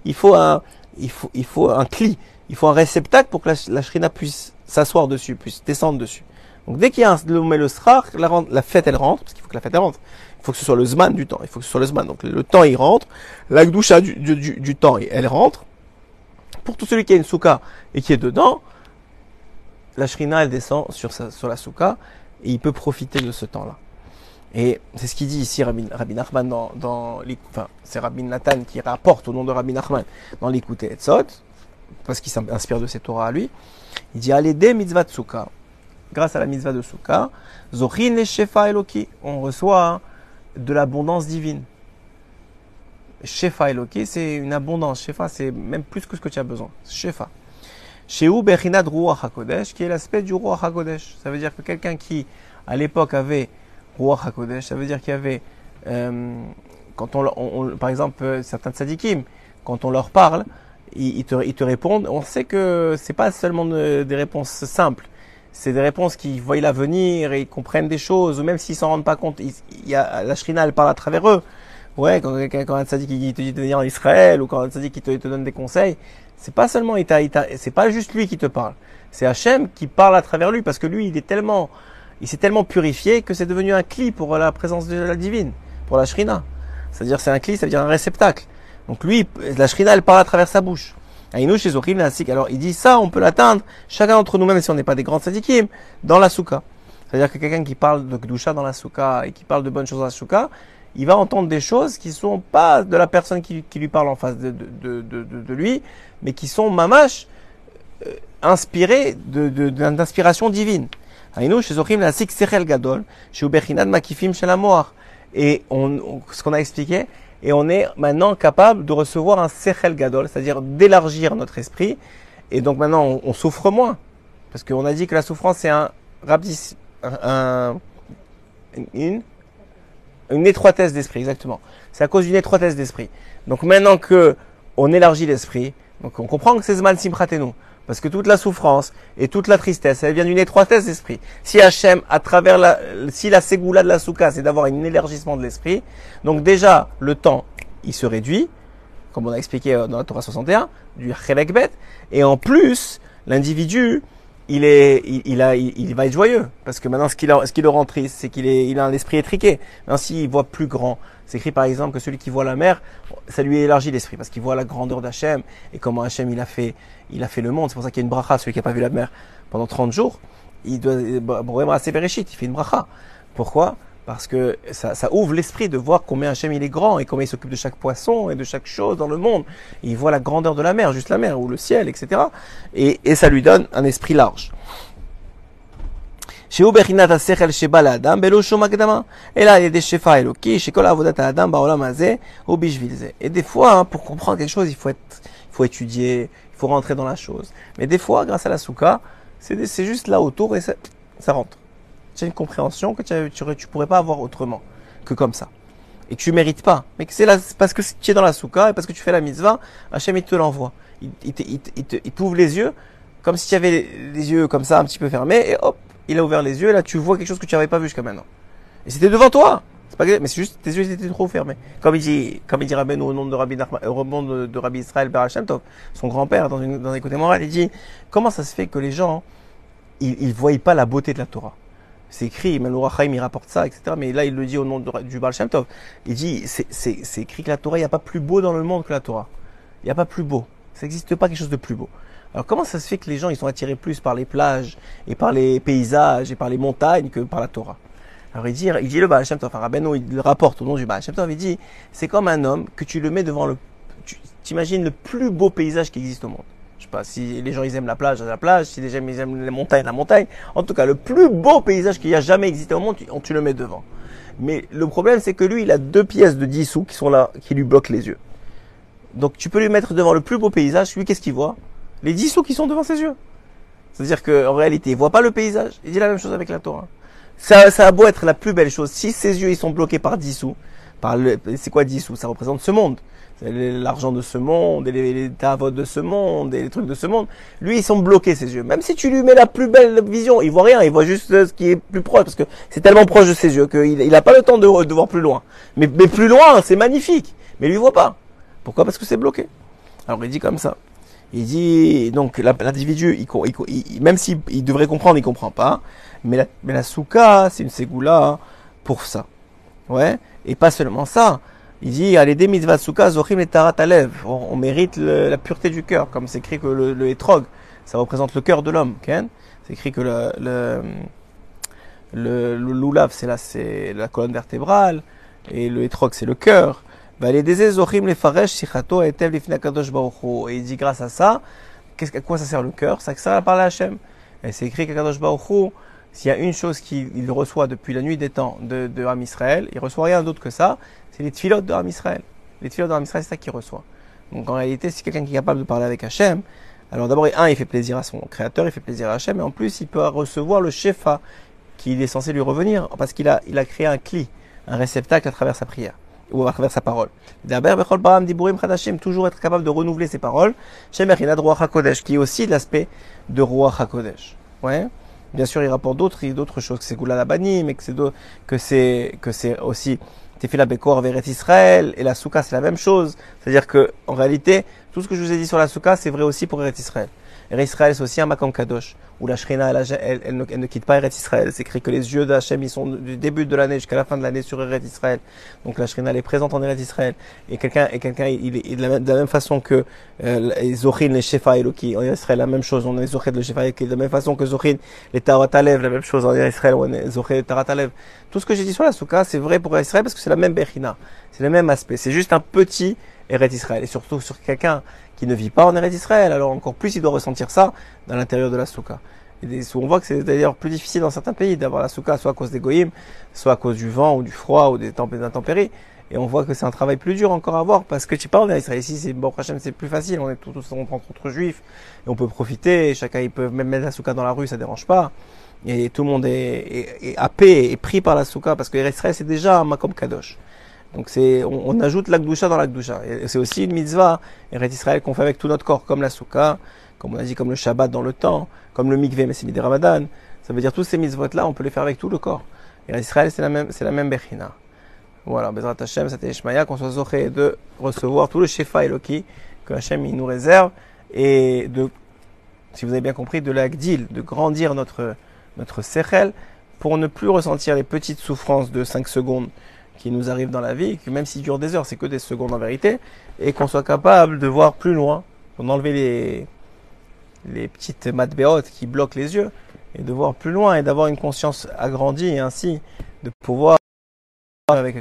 Speaker 2: il faut un il faut il faut un cli, il faut un réceptacle pour que la, la shrina puisse s'asseoir dessus, puisse descendre dessus. Donc dès qu'il y a un, le, le la, fête elle rentre, parce qu'il faut que la fête elle rentre. Il faut que ce soit le zman du temps. Il faut que ce soit le zman. Donc le, temps il rentre, la gdoucha du, du, du, du temps elle rentre. Pour tout celui qui a une souka et qui est dedans, la shrina elle descend sur, sa, sur la souka et il peut profiter de ce temps-là. Et c'est ce qu'il dit ici Rabbi, Rabbi Nachman dans, dans enfin c'est Rabbi Nathan qui rapporte au nom de Rabbi Nachman dans l'Ikouté Etzot, parce qu'il s'inspire de ses Torah à lui. Il dit allez des mitzvah souka, grâce à la mitzvah de souka, zochin le shefa eloki, on reçoit de l'abondance divine. Shefa Eloki, c'est une abondance. Shefa, c'est même plus que ce que tu as besoin. Shefa. Shehu Bechinad Ruach HaKodesh, qui est l'aspect du Ruach HaKodesh. Ça veut dire que quelqu'un qui, à l'époque, avait Ruach HaKodesh, ça veut dire qu'il y avait, euh, quand on, par exemple, euh, certains tzadikim, quand on leur parle, ils, ils te, ils te répondent. On sait que c'est pas seulement de- des réponses simples. C'est des réponses qui voient l'avenir et ils comprennent des choses, ou même s'ils s'en rendent pas compte, il y a, la Shrina, elle parle à travers eux. Ouais, quand, quand, un tzaddik il te dit de venir en Israël, ou quand un tzaddik il te, donne des conseils, c'est pas seulement, c'est pas juste lui qui te parle. C'est Hachem qui parle à travers lui, parce que lui, il est tellement, il s'est tellement purifié que c'est devenu un cli pour la présence de la divine, pour la Shrina. C'est-à-dire, c'est un cli, ça veut dire un réceptacle. Donc lui, la Shrina, elle parle à travers sa bouche. Alors il dit ça, on peut l'atteindre, chacun d'entre nous, même si on n'est pas des grands tzadikim, dans la souka. C'est-à-dire que quelqu'un qui parle de Kedusha dans la souka et qui parle de bonnes choses dans la souka, il va entendre des choses qui sont pas de la personne qui, lui parle en face de, de, de, de, lui, mais qui sont mamash euh, inspirées d'inspiration divine. Et on, on- ce qu'on a expliqué, et on est maintenant capable de recevoir un sechel gadol, c'est-à-dire d'élargir notre esprit. Et donc maintenant, on, souffre moins. Parce qu'on a dit que la souffrance, c'est un, un- une, une étroitesse d'esprit, exactement. C'est à cause d'une étroitesse d'esprit. Donc maintenant que on élargit l'esprit, donc on comprend que c'est Zman Simchatenu. Parce que toute la souffrance et toute la tristesse, elle vient d'une étroitesse d'esprit. Si Hachem, à travers la, si la ségoula de la soukha, c'est d'avoir un élargissement de l'esprit, donc déjà, le temps, il se réduit, comme on a expliqué dans la Torah 61, du Chelek Bet, et en plus, l'individu, il est, il, a, il, va être joyeux, parce que maintenant, ce qui, le- rend triste, c'est qu'il a un esprit étriqué. Maintenant, s'il voit plus grand, c'est écrit par exemple que celui qui voit la mer, ça lui élargit l'esprit, parce qu'il voit la grandeur d'Hachem, et comment Hachem, il a fait, il a fait le monde. C'est pour ça qu'il y a une bracha, celui qui n'a pas vu la mer pendant 30 jours, il doit, Bereshit, il fait une bracha. Pourquoi? Parce que ça, ouvre l'esprit de voir combien Hachem il est grand et combien il s'occupe de chaque poisson et de chaque chose dans le monde. Il voit la grandeur de la mer, juste la mer ou le ciel, etc. Et, et ça lui donne un esprit large. שהוא בחינת השכל שבא לאדם בלא שום הקדמה, אלא על ידי שפע אלוקי, שכל עבודת האדם בעולם הזה הוא בשביל זה. Et des fois, hein, pour comprendre quelque chose, il faut, être, il faut étudier, il faut rentrer dans la chose. Mais des fois, grâce à la souka, c'est des- c'est juste là autour et ça, ça rentre. Tu as une compréhension que tu, ne tu, pourrais pas avoir autrement que comme ça. et que tu mérites pas, mais que c'est là, c'est parce que tu es dans la souka et parce que tu fais la mitzvah, Hachem il te l'envoie. Il, il, te- il te- il te- il t'ouvre les yeux, comme si tu avais les, les yeux comme ça un petit peu fermés, et hop, il a ouvert les yeux, et là tu vois quelque chose que tu n'avais pas vu jusqu'à maintenant. Et c'était devant toi. C'est pas mais c'est juste tes yeux étaient trop fermés. Comme il dit, comme il dit Rabbeinu au nom de Rabbi, Nachman- euh, au nom de, Rabbi Israël Bar Hashem Tov, son grand-père dans, dans un côté moral, il dit comment ça se fait que les gens ils, ils voient pas la beauté de la Torah? C'est écrit, Manour Haïm il rapporte ça, etc. Mais là il le dit au nom de- du Baal Shem Tov. Il dit c'est écrit que la Torah, il n'y a pas plus beau dans le monde que la Torah. Il n'y a pas plus beau. Ça n'existe pas quelque chose de plus beau. Alors comment ça se fait que les gens ils sont attirés plus par les plages et par les paysages et par les montagnes que par la Torah? Alors il dit, il dit le Baal Shem enfin Rabbeinu, il le rapporte au nom du Baal Shem il dit c'est comme un homme que tu le mets devant le, tu t'imagines le plus beau paysage qui existe au monde. Je sais pas si les gens ils aiment la plage, la plage, si les gens ils aiment les montagnes, la montagne. En tout cas, le plus beau paysage qu'il y a jamais existé au monde, tu, tu le mets devant. Mais le problème c'est que lui, il a deux pièces de 10 sous qui sont là, qui lui bloquent les yeux. Donc tu peux lui mettre devant le plus beau paysage, lui qu'est-ce qu'il voit? Les 10 sous qui sont devant ses yeux. C'est-à-dire qu'en réalité, il voit pas le paysage. Il dit la même chose avec la Torah. Ça, ça a beau être la plus belle chose. Si ses yeux ils sont bloqués par 10 sous, par le, c'est quoi 10 sous? Ça représente ce monde. L'argent de ce monde, et les, les tavots de ce monde, et les trucs de ce monde. Lui, ils sont bloqués, ses yeux. Même si tu lui mets la plus belle vision, il voit rien, il voit juste ce qui est plus proche, parce que c'est tellement proche de ses yeux qu'il il a pas le temps de, de voir plus loin. Mais, mais plus loin, c'est magnifique. Mais lui, il voit pas. Pourquoi? Parce que c'est bloqué. Alors, il dit comme ça. Il dit, donc, la- l'individu, même s'il il devrait comprendre, il comprend pas. Mais la, mais la c'est une ségoula pour ça. Ouais. Et pas seulement ça. Il dit, allez, des mitzvah souka, zochim et tarat. On, mérite la pureté du cœur. Comme c'est écrit que le, le ça représente le cœur de l'homme. Ken C'est écrit que le, le, c'est là, c'est la colonne vertébrale. Et le etrog, c'est le cœur. Et il dit, grâce à ça, à quoi ça sert le cœur? Ça sert à parler à Hachem. Et c'est écrit qu'Akadosh Baruch s'il y a une chose qu'il il reçoit depuis la nuit des temps de, de Ham Israël, il reçoit rien d'autre que ça, c'est les tfilotes de Ham Israël. Les tfilotes de Ham Israël, c'est ça qu'il reçoit. Donc en réalité, si quelqu'un qui est capable de parler avec Hachem, alors d'abord, un, il fait plaisir à son créateur, il fait plaisir à Hachem, et en plus, il peut recevoir le shefa qui est censé lui revenir, parce qu'il a, il a créé un cli, un réceptacle à travers sa prière, ou à travers sa parole. Toujours être capable de renouveler ses paroles. Qui est aussi l'aspect de Ruach HaKodesh. Ouais. Bien sûr, il rapporte d'autres, d'autres choses, que c'est Goula Labani, mais que c'est, que c'est, que c'est aussi Tefila Bekor Veret Israël, et la Souka, c'est la même chose. C'est-à-dire que, en réalité, tout ce que je vous ai dit sur la Souka, c'est vrai aussi pour Eret Israël. Eret Israël, c'est aussi un Makam Kadosh, où la Shrina, elle, ne, ne quitte pas Eret Israël. C'est écrit que les yeux d'Hachem, ils sont du début de l'année jusqu'à la fin de l'année sur Eret Israël. Donc la Shrina, elle est présente en Eret Israël. Et quelqu'un, et quelqu'un, il est, est de, la même, façon que euh, les Zochin, les Shefa Eloki, en Israël, la même chose. On a les Zochin, les Shefa Eloki, de la même façon que Zochin, les Tarat la même chose en Israël, on a Zochin, les Tarat Alev. Tout ce que j'ai dit sur la Souka, c'est vrai pour Israël parce que c'est la même Bechina. C'est le même aspect. C'est juste un petit Eret Israël. Et surtout sur quelqu'un qui ne vit pas en Eret Israël. Alors encore plus, il doit ressentir ça dans l'intérieur de la Souka. Et on voit que c'est d'ailleurs plus difficile dans certains pays d'avoir la Souka, soit à cause des goyim, soit à cause du vent ou du froid ou des intempéries. Et on voit que c'est un travail plus dur encore à voir parce que tu parles en Israël. Ici, c'est bon, c'est plus facile. On est tous on rencontre entre juifs et on peut profiter. Chacun, il peut même mettre la souka dans la rue, ça dérange pas. Et tout le monde est, est, est happé et pris par la souka parce que Israël, c'est déjà un makom kadosh. Donc c'est, on, on ajoute l'akdoucha dans l'akdoucha. Et c'est aussi une mitzvah, Eret Israël, qu'on fait avec tout notre corps, comme la souka, comme on a dit, comme le Shabbat dans le temps, comme le mikveh, mais c'est midi Ramadan. Ça veut dire tous ces mitzvot-là, on peut les faire avec tout le corps. Et Israël, c'est la même, c'est la même bechina. Voilà, Bezrat Hashem, c'était Ishmaïa, qu'on soit zoché de recevoir tout le Shefa Eloki que Hashem il nous réserve et de, si vous avez bien compris, de l'agdil, de grandir notre, notre sechel pour ne plus ressentir les petites souffrances de 5 secondes qui nous arrivent dans la vie, que même s'ils durent des heures, c'est que des secondes en vérité, et qu'on soit capable de voir plus loin, d'en enlever les, les petites matbéot qui bloquent les yeux, et de voir plus loin et d'avoir une conscience agrandie et ainsi de pouvoir